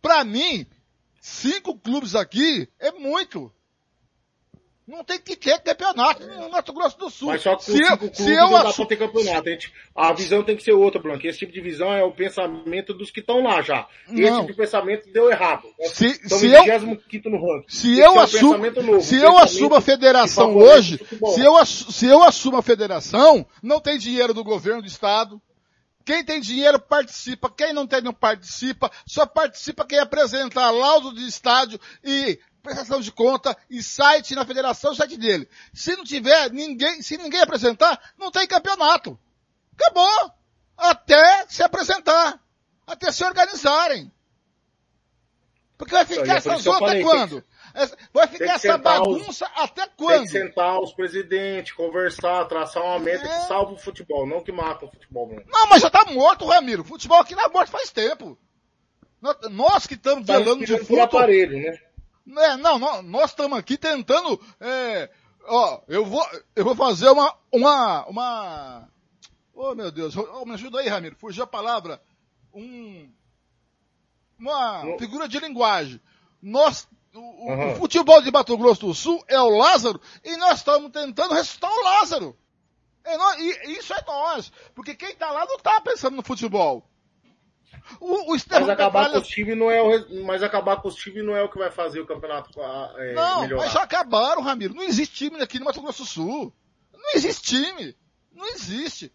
Pra mim, cinco clubes aqui é muito. Não tem que ter campeonato no Mato Grosso do Sul. Mas só que se eu, se eu não dá pra ter campeonato. A, gente, a visão tem que ser outra, Blanco. Esse tipo de visão é o pensamento dos que estão lá já. Esse não. tipo de pensamento deu errado. Se, Estamos se eu, no ranking. Se eu, é assumo, novo, se eu assumo a federação hoje, se eu, se eu assumo a federação, não tem dinheiro do governo do estado, Quem tem dinheiro participa, quem não tem não participa, só participa quem apresentar laudo de estádio e prestação de conta e site na federação, site dele. Se não tiver ninguém, se ninguém apresentar, não tem campeonato. Acabou. Até se apresentar. Até se organizarem. Porque vai ficar essa zona até quando? Vai ficar essa bagunça os, até quando? Tem que sentar os presidentes, conversar, traçar uma meta é. que salva o futebol, não que mata o futebol. Não, mas já tá morto, Ramiro. O futebol aqui tá morte faz tempo. Nós que estamos tá velando de futebol. aparelho, né? É, não, nós estamos aqui tentando, é, ó, eu vou, eu vou fazer uma, uma, uma, oh meu Deus, oh, me ajuda aí, Ramiro, fugiu a palavra, um, uma figura de linguagem. Nós, o, uhum. o, futebol de Mato Grosso do Sul é o Lázaro e nós estamos tentando ressuscitar o Lázaro. É nós, e, isso é nós, porque quem está lá não está pensando no futebol. O, o mas acabar com os times não é o, mas acabar com os times não é o que vai fazer o campeonato é, Não, melhorar. mas já acabaram, Ramiro. Não existe time aqui no Mato Grosso do Sul. Não existe time. Não existe.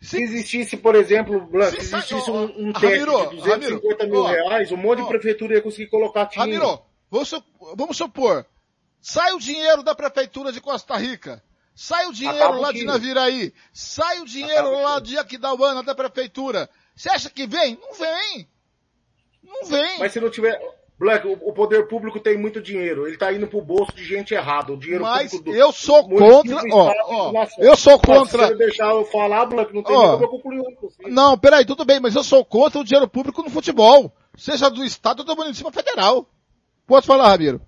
Se, se existisse, por exemplo, Blanco, se existisse um, um Ramiro, de 250 Ramiro, mil ó, reais, um monte ó, de prefeitura ia conseguir colocar time. Ramiro, vamos, vamos supor, sai o dinheiro da prefeitura de Costa Rica, sai o dinheiro Acaba lá de Naviraí, sai o dinheiro Acaba lá de Aquidauana da prefeitura, você acha que vem? Não vem. Não vem. Mas se não tiver. Black, o poder público tem muito dinheiro. Ele tá indo pro bolso de gente errada. O dinheiro Mas público do, eu sou contra. Ó, ó, eu sou contra. Se deixar eu falar, Black, não tem ó, como eu concluir. Não, peraí, tudo bem, mas eu sou contra o dinheiro público no futebol. Seja do Estado ou do município federal. Pode falar, Ramiro.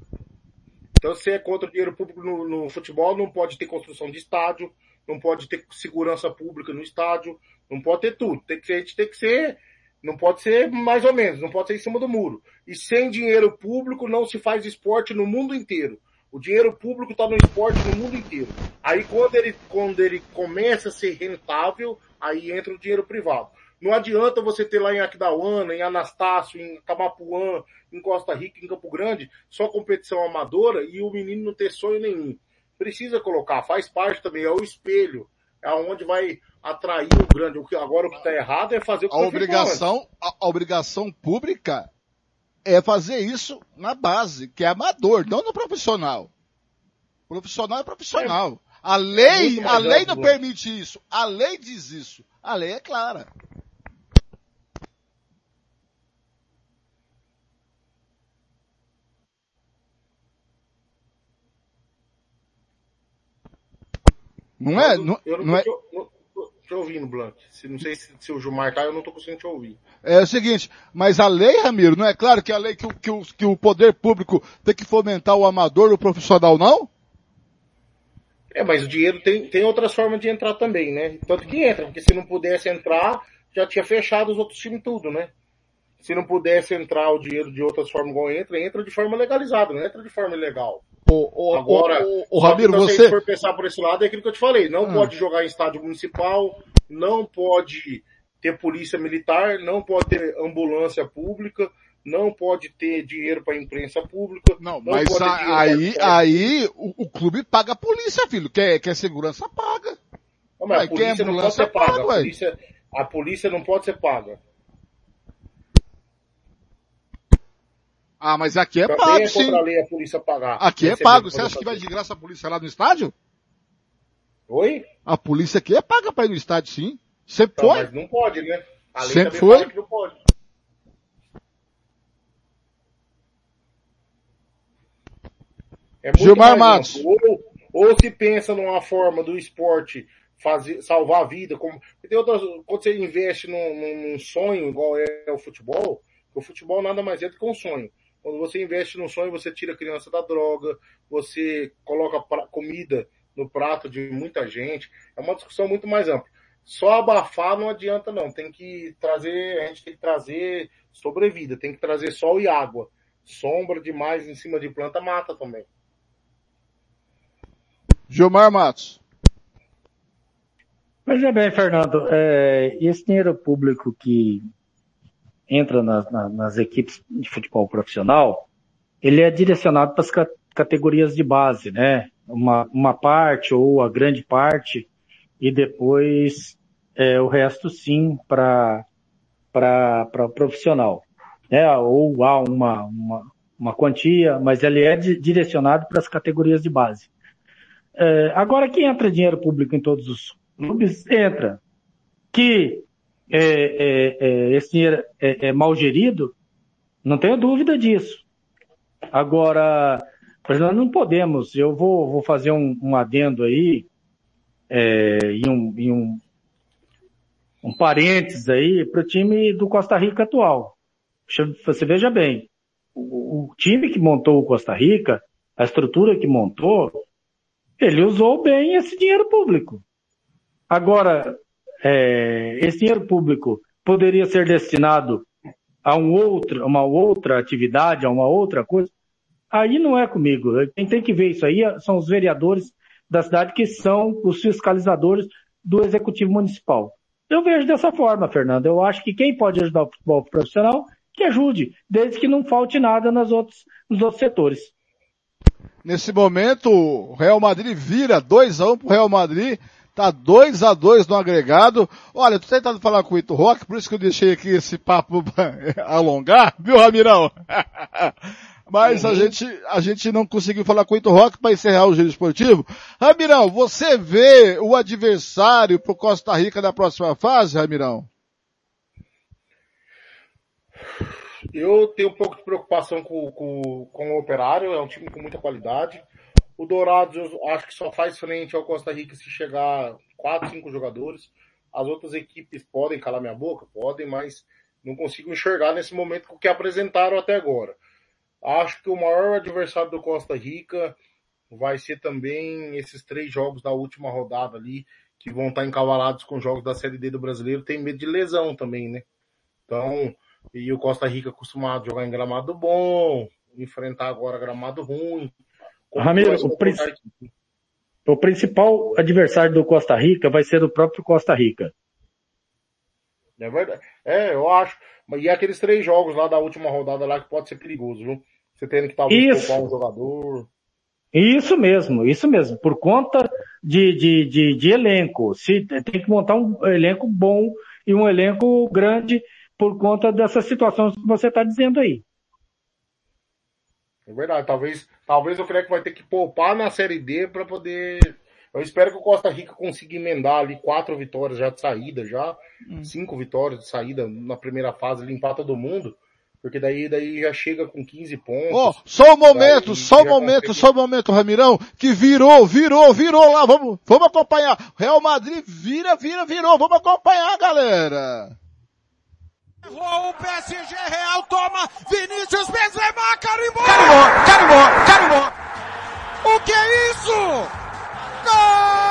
Então, se é contra o dinheiro público no, no futebol, não pode ter construção de estádio, não pode ter segurança pública no estádio, não pode ter tudo. Tem que ser, a gente tem que ser, não pode ser mais ou menos, não pode ser em cima do muro. E sem dinheiro público não se faz esporte no mundo inteiro. O dinheiro público está no esporte no mundo inteiro. Aí quando ele, quando ele começa a ser rentável, aí entra o dinheiro privado. Não adianta você ter lá em Aquidauana, em Anastácio, em Camapuã, em Costa Rica, em Campo Grande, só competição amadora e o menino não ter sonho nenhum. Precisa colocar, faz parte também, é o espelho aonde vai atrair o grande. O que agora o que está errado é fazer o que a obrigação, a, a, obrigação pública é fazer isso na base, que é amador, não no profissional. Profissional é profissional. É. A lei, a lei não permite isso. A lei diz isso. A lei é clara. Não é? Não, eu não, não é... Tô, não, te ouvindo, Blanc. Se, não sei se, se o Gilmar tá, eu não tô conseguindo te ouvir. É o seguinte, mas a lei, Ramiro, não é claro que a lei que, que, o, que o poder público tem que fomentar o amador, o profissional, não? É, mas o dinheiro tem, tem outras formas de entrar também, né? Tanto que entra, porque se não pudesse entrar, já tinha fechado os outros times tudo, né? Se não pudesse entrar o dinheiro de outras formas igual entra, entra de forma legalizada, não entra de forma ilegal. O, o, Agora, o, o Ramiro, então, você... se for pensar por esse lado, é aquilo que eu te falei. Não ah. pode jogar em estádio municipal, não pode ter polícia militar, não pode ter ambulância pública, não pode ter dinheiro para imprensa pública. Não, não mas a, aí, aí o, o, clube paga a polícia, filho. Quer, quer segurança, paga. Não, mas a polícia não pode ser paga. paga a, polícia, a polícia não pode ser paga. Ah, mas aqui é pago, é sim. lei a polícia pagar. Aqui é pago. Você acha que vai de graça a polícia lá no estádio? Oi? A polícia aqui é paga pra ir no estádio, sim. Sempre então, foi. Mas não pode, né? A lei Sempre foi. não pode. É muito Gilmar Matos. Ou, ou se pensa numa forma do esporte fazer, salvar a vida, como, tem outras, quando você investe num, num sonho igual é o futebol, o futebol nada mais é do que um sonho. Quando você investe num sonho, você tira a criança da droga, você coloca comida no prato de muita gente. É uma discussão muito mais ampla. Só abafar não adianta não. Tem que trazer, a gente tem que trazer sobrevida, tem que trazer sol e água. Sombra demais em cima de planta mata também. Gilmar Matos. Veja bem, Fernando, é, esse dinheiro público que entra na, na, nas equipes de futebol profissional, ele é direcionado para as categorias de base, né? Uma, uma parte ou a grande parte, e depois é, o resto sim para para profissional. É, ou há uma, uma, uma quantia, mas ele é direcionado para as categorias de base. É, agora, que entra dinheiro público em todos os clubes, entra. Que é, é, é esse dinheiro é, é, mal gerido, não tenho dúvida disso. Agora, nós não podemos, eu vou, vou fazer um, um adendo aí, e um, e um, um parênteses aí para o time do Costa Rica atual. Você veja bem, o, o time que montou o Costa Rica, a estrutura que montou, ele usou bem esse dinheiro público. Agora, é, esse dinheiro público poderia ser destinado a um outro, uma outra atividade, a uma outra coisa. Aí não é comigo. Quem tem que ver isso aí são os vereadores da cidade que são os fiscalizadores do executivo municipal. Eu vejo dessa forma, Fernando. Eu acho que quem pode ajudar o futebol profissional, que ajude, desde que não falte nada nos outros, nos outros setores. Nesse momento, o Real Madrid vira 2 a 1 um pro Real Madrid. Tá 2 a 2 no agregado. Olha, tô tentando falar com o Ito Rock, por isso que eu deixei aqui esse papo <laughs> alongar, viu, Ramirão? <laughs> Mas uhum. a gente, a gente não conseguiu falar com o Ito Rock para encerrar o giro esportivo. Ramirão, você vê o adversário pro Costa Rica na próxima fase, Ramirão? Eu tenho um pouco de preocupação com, com, com o Operário, é um time com muita qualidade. O Dourados eu acho que só faz frente ao Costa Rica se chegar quatro, cinco jogadores. As outras equipes podem calar minha boca? Podem, mas não consigo enxergar nesse momento o que apresentaram até agora. Acho que o maior adversário do Costa Rica vai ser também esses três jogos da última rodada ali, que vão estar encavalados com jogos da Série D do brasileiro. Tem medo de lesão também, né? Então, e o Costa Rica acostumado a jogar em gramado bom, enfrentar agora gramado ruim. Ramiro, o, prin... o principal adversário do Costa Rica vai ser o próprio Costa Rica. É verdade. É, eu acho. E aqueles três jogos lá da última rodada lá que pode ser perigoso, viu? Você tendo que talvez isso. poupar um jogador. Isso mesmo, isso mesmo. Por conta de, de, de, de, elenco. Se tem que montar um elenco bom e um elenco grande por conta dessas situações que você está dizendo aí. É verdade. Talvez, talvez o Crec vai ter que poupar na Série D para poder. Eu espero que o Costa Rica consiga emendar ali quatro vitórias já de saída, já hum. cinco vitórias de saída na primeira fase, limpar todo mundo porque daí, daí já chega com 15 pontos. Oh, só um momento, só um momento, consegue... só um momento, Ramirão, que virou, virou, virou lá, vamos, vamos acompanhar. Real Madrid vira, vira, virou, vamos acompanhar, galera. O PSG Real toma, Vinícius Benzema, carimbou! Carimbou, carimbou, carimbou! O que é isso? Gol!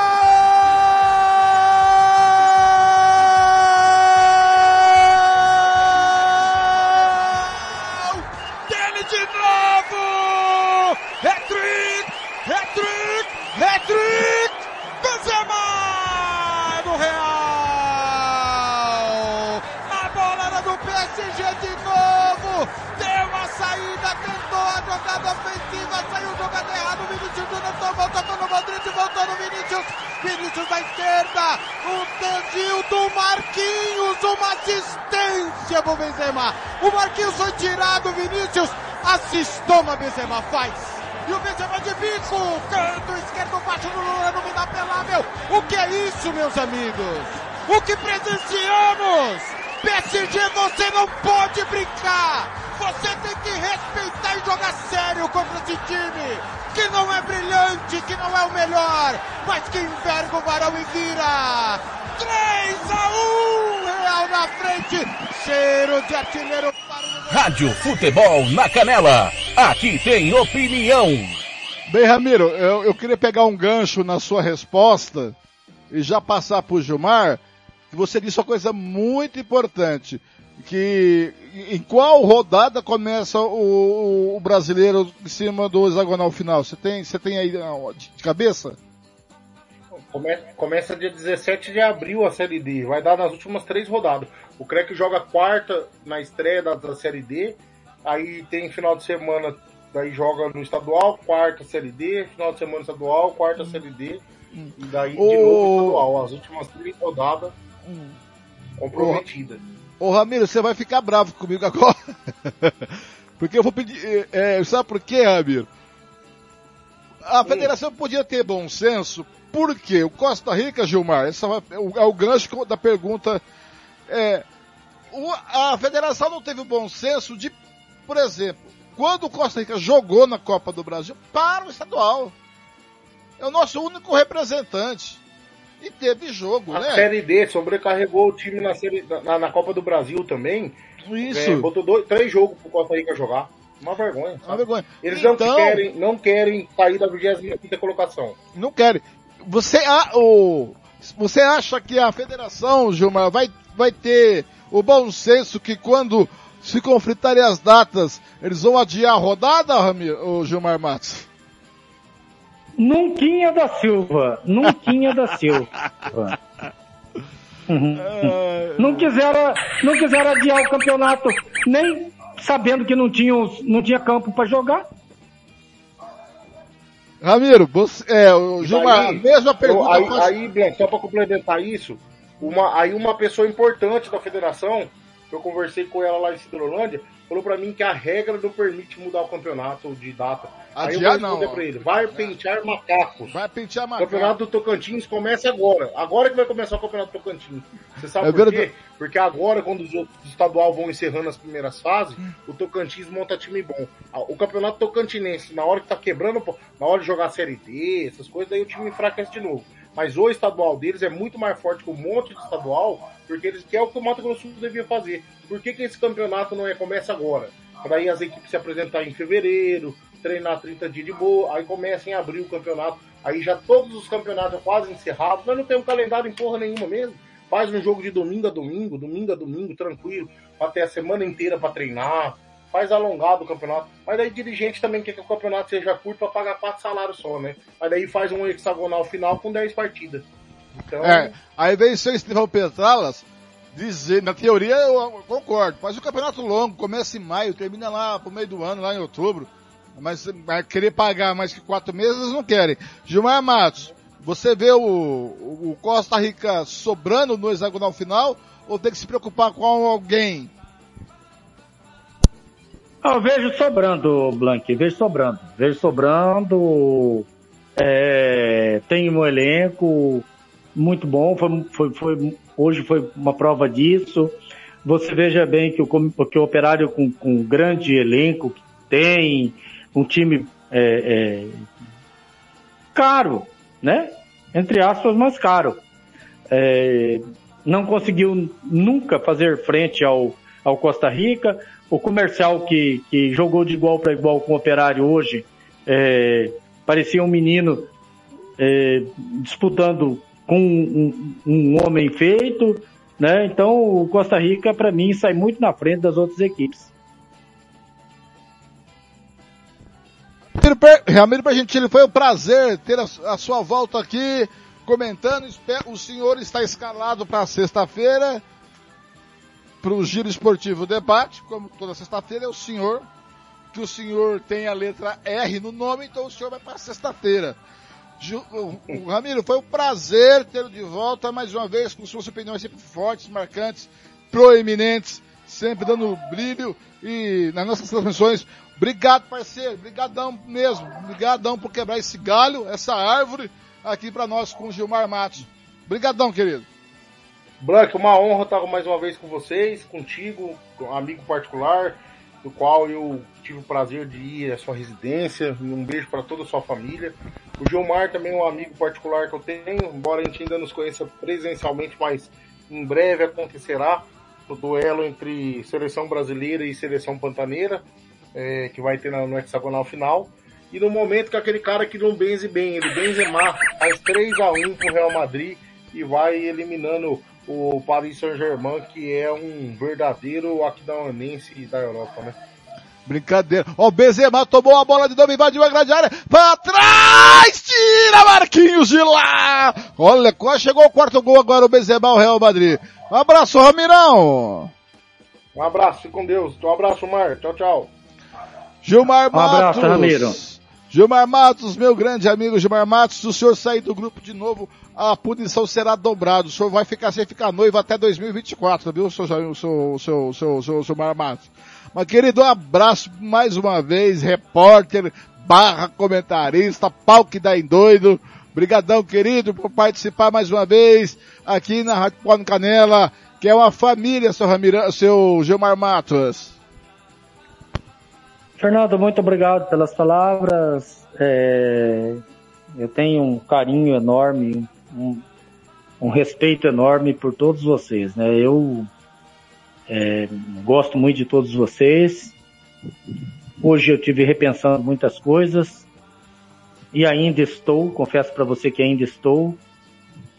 Jogada ofensiva, saiu jogada errada, o Vinícius Júnior tomou, no Modric, voltou no Vinícius, Vinícius da esquerda, o desvio do Marquinhos, uma assistência pro Benzema, o Marquinhos foi tirado, Vinícius, assistou, mas Benzema faz. E o Benzema de bico, canto esquerdo baixo no Lula, não me dá pelável. O que é isso, meus amigos? O que presenciamos? PSG, você não pode brincar! Você tem que respeitar e jogar sério contra esse time, que não é brilhante, que não é o melhor, mas que enverga o varão e vira. 3 a 1 Real na frente, cheiro de artilheiro para o... Rádio Futebol na Canela, aqui tem opinião. Bem, Ramiro, eu, eu queria pegar um gancho na sua resposta e já passar para o Gilmar, que você disse uma coisa muito importante que em qual rodada começa o, o, brasileiro em cima do hexagonal final? Você tem, você tem aí de cabeça? Come, começa dia 17 de abril a Série D. Vai dar nas últimas três rodadas. O CREC joga quarta na estreia da, da Série D. Aí tem final de semana, daí joga no estadual, quarta Série D, final de semana estadual, quarta hum. Série D. E daí de novo estadual. As últimas três rodadas comprometida. Ô Ramiro, você vai ficar bravo comigo agora. <laughs> porque eu vou pedir. É, sabe por quê, Ramiro? A federação podia ter bom senso, porque o Costa Rica, Gilmar, esse é o, é o gancho da pergunta. É, o, a federação não teve o bom senso de, por exemplo, quando o Costa Rica jogou na Copa do Brasil, para o estadual. É o nosso único representante. E teve jogo, a né? Série D sobrecarregou o time na, série, na, na Copa do Brasil também. Isso. É, botou dois, três jogos pro Costa Rica jogar. Uma vergonha. Uma vergonha. Eles então, não, querem, não querem sair da 25 colocação. Não querem. Você, a, o, você acha que a federação, Gilmar, vai, vai ter o bom senso que quando se conflitarem as datas, eles vão adiar a rodada, Ramiro, Gilmar Matos? Nunquinha da Silva. Nunquinha da Silva. Uhum. Não quiseram, não quiseram adiar o campeonato, nem sabendo que não tinha, não tinha campo para jogar. Ramiro, você, é, o Gilmar, Aí, a mesma pergunta. aí, faz- aí, Blanco, só para complementar isso, uma, aí uma pessoa importante da federação, que eu conversei com ela lá em Cidrolândia, falou para mim que a regra não permite mudar o campeonato de data. aí eu vou Adiar não, responder ó. para ele, vai pentear macacos. Vai pentear O macaco. campeonato do Tocantins começa agora. Agora que vai começar o campeonato do Tocantins. Você sabe por quê? Porque agora, quando os outros estadual vão encerrando as primeiras fases, o Tocantins monta time bom. Ah, O campeonato tocantinense, na hora que tá quebrando, na hora de jogar a Série D, essas coisas, daí o time enfraquece de novo. Mas o estadual deles é muito mais forte que um monte de estadual, porque eles que é o que o Mato Grosso devia fazer. Por que, que esse campeonato não é começa agora? Para aí as equipes se apresentar em fevereiro, treinar 30 dias de boa, aí começa em abril o campeonato. Aí já todos os campeonatos quase encerrados, nós não temos calendário em porra nenhuma mesmo. Faz um jogo de domingo a domingo, domingo a domingo, tranquilo, ter a semana inteira para treinar. Faz alongado o campeonato. Mas daí dirigente também quer que o campeonato seja curto para pagar quatro salários só, né? Mas daí faz um hexagonal final com 10 partidas. Então, É, aí vem o seu Estevão Petralas dizer, na teoria eu concordo, faz o campeonato longo, começa em maio, termina lá pro meio do ano, lá em outubro. Mas vai querer pagar mais que quatro meses, eles não querem. Gilmar Matos, você vê o, o o Costa Rica sobrando no hexagonal final ou tem que se preocupar com alguém? Ah, Eu vejo sobrando, Blank, vejo sobrando. Vejo sobrando. É, tem um elenco muito bom, foi, foi, foi- hoje foi uma prova disso. Você veja bem que o, que o operário com, com um grande elenco que tem, um time é, é, caro, né? Entre aspas, mas caro. É, não conseguiu nunca fazer frente ao, ao Costa Rica. O comercial que, que jogou de igual para igual com o Operário hoje é, parecia um menino é, disputando com um, um homem feito, né? Então o Costa Rica para mim sai muito na frente das outras equipes. Ramiro Bergentili, foi um prazer ter a, sua volta aqui comentando. O senhor está escalado para sexta-feira para o Giro Esportivo Debate, como toda sexta-feira é o senhor, que o senhor tem a letra R no nome, então o senhor vai para sexta-feira. Ramiro, foi um prazer tê-lo de volta mais uma vez com suas opiniões sempre fortes, marcantes, proeminentes, sempre dando brilho e nas nossas transmissões. Obrigado, parceiro. Obrigadão mesmo. Obrigadão por quebrar esse galho, essa árvore aqui para nós com o Gilmar Matos. Obrigadão, querido. Blank, uma honra estar mais uma vez com vocês, contigo, amigo particular, do qual eu tive o prazer de ir à sua residência. Um beijo para toda a sua família. O Gilmar também é um amigo particular que eu tenho, embora a gente ainda nos conheça presencialmente, mas em breve acontecerá o duelo entre seleção brasileira e seleção pantaneira, é, que vai ter na- no hexagonal final. E no momento que aquele cara que não benze bem, ele Benzema, faz 3 a 1 pro Real Madrid e vai eliminando o Paris Saint-Germain, que é um verdadeiro aquidauanense da Europa, né? Brincadeira. Ó, o Benzema tomou a bola de novo, invadiu a grande área. Pra trás! Tira Marquinhos de lá! Olha, quase chegou o quarto gol agora o Benzema, o Real Madrid. Um abraço, Ramirão! Um abraço, fique com Deus. Um abraço, Mar. Tchau, tchau. Gilmar Um abraço, Matos. Ramiro. Gilmar Matos, meu grande amigo Gilmar Matos, se o senhor sair do grupo de novo, a punição será dobrada. O senhor vai ficar sem ficar noivo até 2024, viu, seu, seu, seu, seu, seu, seu Matos? Mas querido, um abraço mais uma vez, repórter, barra comentarista, pau que dá em doido. Brigadão, querido, por participar mais uma vez aqui na Rádio Pó Canela, que é uma família, seu, Ramira, seu Gilmar Matos. Fernando, muito obrigado pelas palavras. É, eu tenho um carinho enorme, um, um, respeito enorme por todos vocês. Né? Eu é, gosto muito de todos vocês. Hoje eu tive repensando muitas coisas e ainda estou, confesso para você que ainda estou.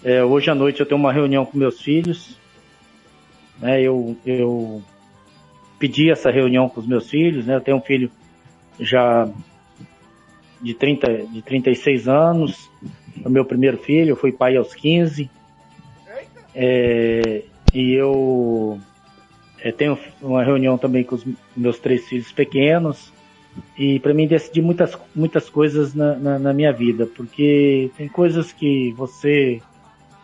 É, hoje à noite eu tenho uma reunião com meus filhos. Né? Eu, eu pedi essa reunião com os meus filhos, né? Eu tenho um filho já de 30, de 36 anos, o meu primeiro filho, eu fui pai aos 15. É, e eu é, tenho uma reunião também com os meus três filhos pequenos. E para mim decidir muitas, muitas coisas na, na, na, minha vida, porque tem coisas que você,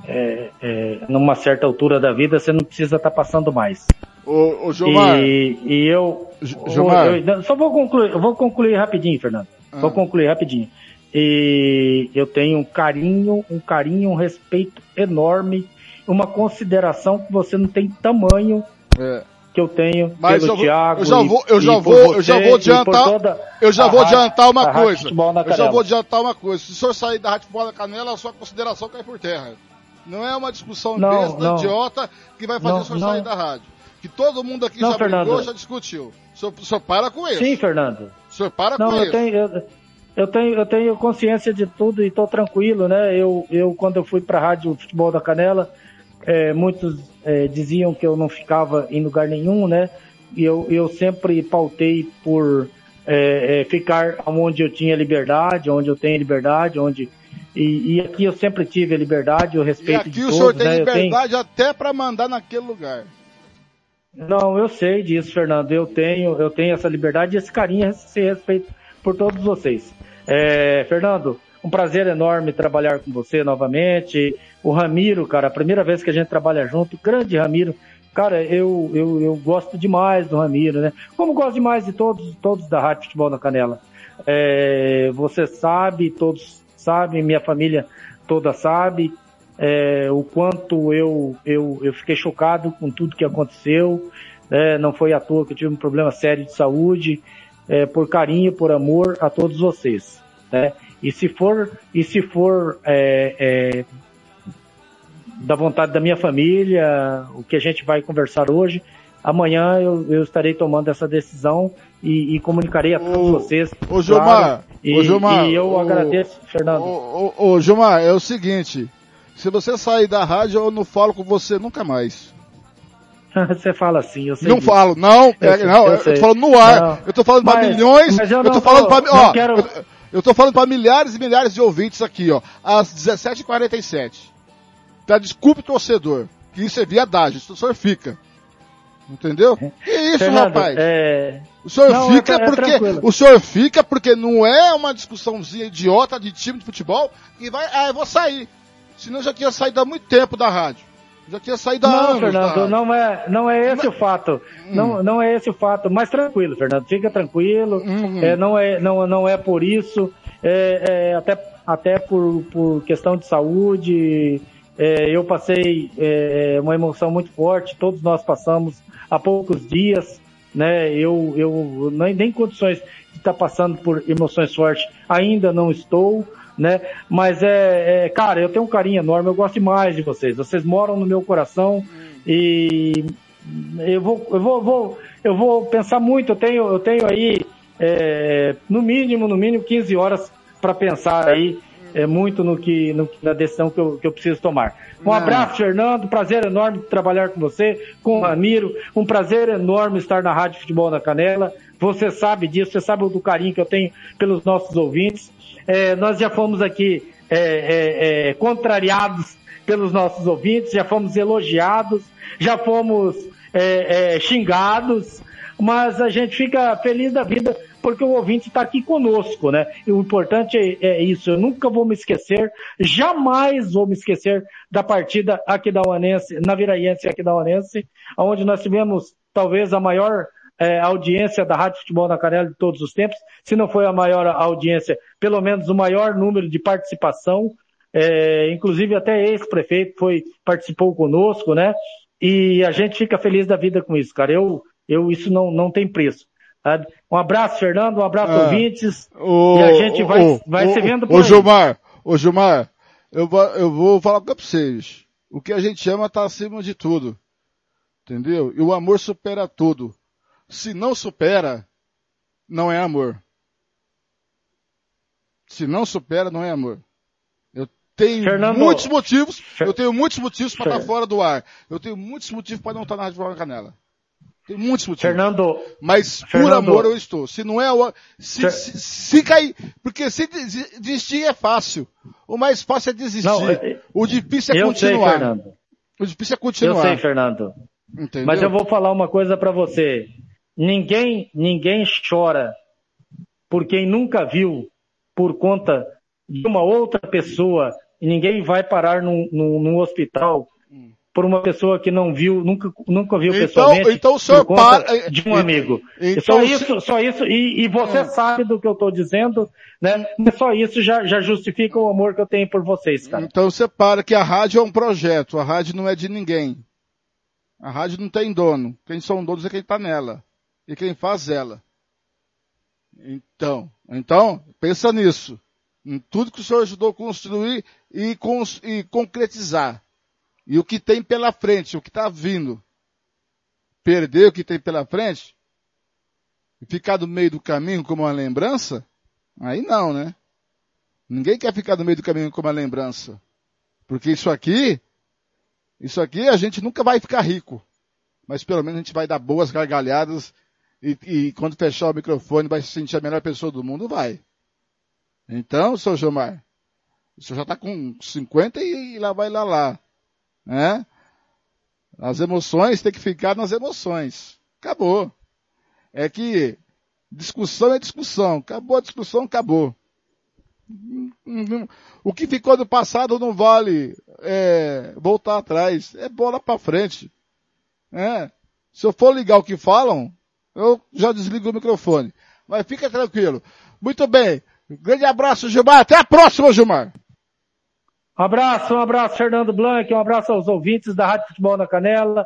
é, é, numa certa altura da vida, você não precisa estar tá passando mais. Ô, ô Gilmar. E, e eu, Gilmar. Eu, só vou concluir, eu vou concluir rapidinho, Fernando. Ah. Vou concluir rapidinho. E eu tenho um carinho, um carinho, um respeito enorme, uma consideração que você não tem tamanho é. que eu tenho Mas pelo eu vou, Thiago. Eu já vou, eu já vou, eu já vou adiantar. Eu já vou adiantar uma coisa. Eu já vou adiantar uma coisa. Se o senhor sair da Rádio Futebol na Canela, a sua consideração cai por terra. Não é uma discussão não, besta, não. idiota, que vai fazer não, o senhor sair da rádio que todo mundo aqui não, já Fernando. brigou, já discutiu. O senhor, o senhor para com isso. Sim, Fernando. O senhor para não, com eu isso. Tenho, eu, eu, tenho, eu tenho consciência de tudo e estou tranquilo, né? Eu, eu, quando eu fui para a Rádio Futebol da Canela, é, muitos é, diziam que eu não ficava em lugar nenhum, né? E eu, eu sempre pautei por é, é ficar onde eu tinha liberdade, onde eu tenho liberdade, onde e, e, aqui eu sempre tive a liberdade, o respeito de todos. E aqui o senhor tem né? liberdade tenho... até para mandar naquele lugar. Não, eu sei disso, Fernando. Eu tenho, eu tenho essa liberdade e esse carinho, esse respeito por todos vocês. É, Fernando, um prazer enorme trabalhar com você novamente. O Ramiro, cara, a primeira vez que a gente trabalha junto, grande Ramiro. Cara, eu, eu, eu gosto demais do Ramiro, né? Como gosto demais de todos, todos da Rádio Futebol na Canela. É, você sabe, todos sabem, minha família toda sabe é, o quanto eu, eu, eu fiquei chocado com tudo que aconteceu. É, não foi à toa que eu tive um problema sério de saúde, é, por carinho, por amor a todos vocês. Né? E se for, e se for é, é, da vontade da minha família, o que a gente vai conversar hoje, amanhã eu, eu estarei tomando essa decisão e, e comunicarei a todos vocês. Ô Gilmar, e, ô Gilmar, e eu ô, agradeço, Fernando. Ô, ô Gilmar, é o seguinte, se você sair da rádio, eu não falo com você nunca mais. <laughs> você fala assim, eu sei. Não disso. falo, não, eu, é, não, eu, eu tô falando no ar. Não, eu tô falando para milhões, eu, eu tô falando para, ó, quero... eu, eu tô falando para milhares e milhares de ouvintes aqui, ó, às 17h47. Tá, desculpe torcedor, que isso é viadagem, o senhor fica. Entendeu? Que isso, Fernando, rapaz? É... O senhor não, fica é, porque é o senhor fica porque não é uma discussãozinha idiota de time de futebol e vai, ah, eu vou sair. Senão eu já tinha saído há muito tempo da rádio. Já tinha saído há não, anos. Fernando, não é, não é esse o fato. Hum. Não, não é esse o fato. Mas tranquilo, Fernando, fica tranquilo. Uhum. É, não, é, não, não é por isso. É, é até até por, por questão de saúde. É, eu passei é, uma emoção muito forte. Todos nós passamos há poucos dias. Né? Eu, eu nem, nem condições de estar passando por emoções fortes ainda não estou né? Mas é, é, cara, eu tenho um carinho enorme, eu gosto demais de vocês. Vocês moram no meu coração e eu vou, eu vou, vou eu vou pensar muito. Eu tenho, eu tenho aí é, no mínimo, no mínimo 15 horas para pensar aí é muito no que no, na decisão que eu, que eu preciso tomar. Um Não. abraço, Fernando. Prazer enorme trabalhar com você, com o Ramiro. Um prazer enorme estar na Rádio Futebol na Canela. Você sabe disso, você sabe do carinho que eu tenho pelos nossos ouvintes. É, nós já fomos aqui é, é, é, contrariados pelos nossos ouvintes, já fomos elogiados, já fomos é, xingados, mas a gente fica feliz da vida porque o ouvinte está aqui conosco, né? E o importante é, é, isso. Eu nunca vou me esquecer, jamais vou me esquecer da partida aqui da Uanense, na Viraiense aqui da Uanense, onde nós tivemos talvez a maior é, audiência da Rádio Futebol na Canela de todos os tempos, se não foi a maior audiência, pelo menos o maior número de participação, é, inclusive até ex-prefeito foi, participou conosco, né? E a gente fica feliz da vida com isso, cara. Eu, eu, isso não, não tem preço. Sabe? Um abraço, Fernando, um abraço, ah, ouvintes. O, e a gente vai, o, vai o, se vendo por Ô, aí. Gilmar, ô, Gilmar, eu, vou- eu vou falar pra vocês. O que a gente ama tá acima de tudo. Entendeu? E o amor supera tudo. Se não supera, não é amor. Se não supera, não é amor. Eu tenho Fernando, muitos motivos, Fer- eu tenho muitos motivos para Fer- estar fora do ar. Eu tenho muitos motivos para não estar na Rádio Canela. Tem muitos motivos. Fernando, Mas por Fernando- amor eu estou. Se não é o, se, Fer- se, se cair, porque se des- desistir é fácil. O mais fácil é desistir. Não, é- o difícil é eu sei, continuar. Fernando. o difícil é Eu continuar. sei, Fernando. Entendeu? Mas eu vou falar uma coisa pra você. Ninguém, ninguém chora por quem nunca viu por conta de uma outra pessoa e ninguém vai parar num, num, num hospital por uma pessoa que não viu, nunca, nunca viu Então- pessoalmente então o senhor para- de um amigo. E então só isso, só isso, e, e você sabe do que eu estou dizendo, né? Mas só isso já, já justifica o amor que eu tenho por vocês, cara. Então separa que a rádio é um projeto, a rádio não é de ninguém. A rádio não tem dono. Quem são donos é quem está nela. E quem faz ela. Então, então, pensa nisso. Em tudo que o senhor ajudou a construir e, cons- e concretizar. E o que tem pela frente, o que está vindo. Perder o que tem pela frente? E ficar no meio do caminho como uma lembrança? Aí não, né? Ninguém quer ficar no meio do caminho como uma lembrança. Porque isso aqui, isso aqui a gente nunca vai ficar rico. Mas pelo menos a gente vai dar boas gargalhadas e, e quando fechar o microfone vai se sentir a melhor pessoa do mundo, vai. Então, seu Gilmar, o senhor já está com 50 e lá vai lá lá. Né? As emoções tem que ficar nas emoções. Acabou. É que discussão é discussão. Acabou a discussão, acabou. O que ficou do passado não vale é, voltar atrás. É bola para frente. É. Se eu for ligar o que falam, eu já desligo o microfone. Mas fica tranquilo. Muito bem. Grande abraço, Gilmar. Até a próxima, Gilmar. Um abraço, um abraço, Fernando Blanc, um abraço aos ouvintes da Rádio Futebol na Canela.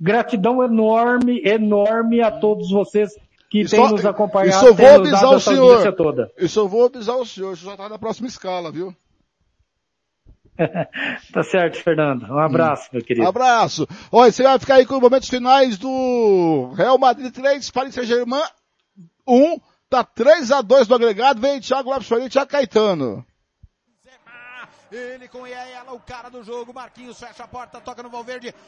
Gratidão enorme, enorme a todos vocês que E têm só- nos e acompanhado, só vou avisar o senhor. toda. Eu só vou avisar o senhor. O senhor já está na próxima escala, viu? <laughs> Tá certo, Fernando. Um abraço, meu querido. Abraço. Olha, você vai ficar aí com os momentos finais do Real Madrid 3, Paris Saint-Germain 1. Tá 3 a 2 no agregado. Vem Thiago Lopes Faria e Thiago Caetano. Ele com ela, o cara do jogo, Marquinhos fecha a porta, toca no Valverde,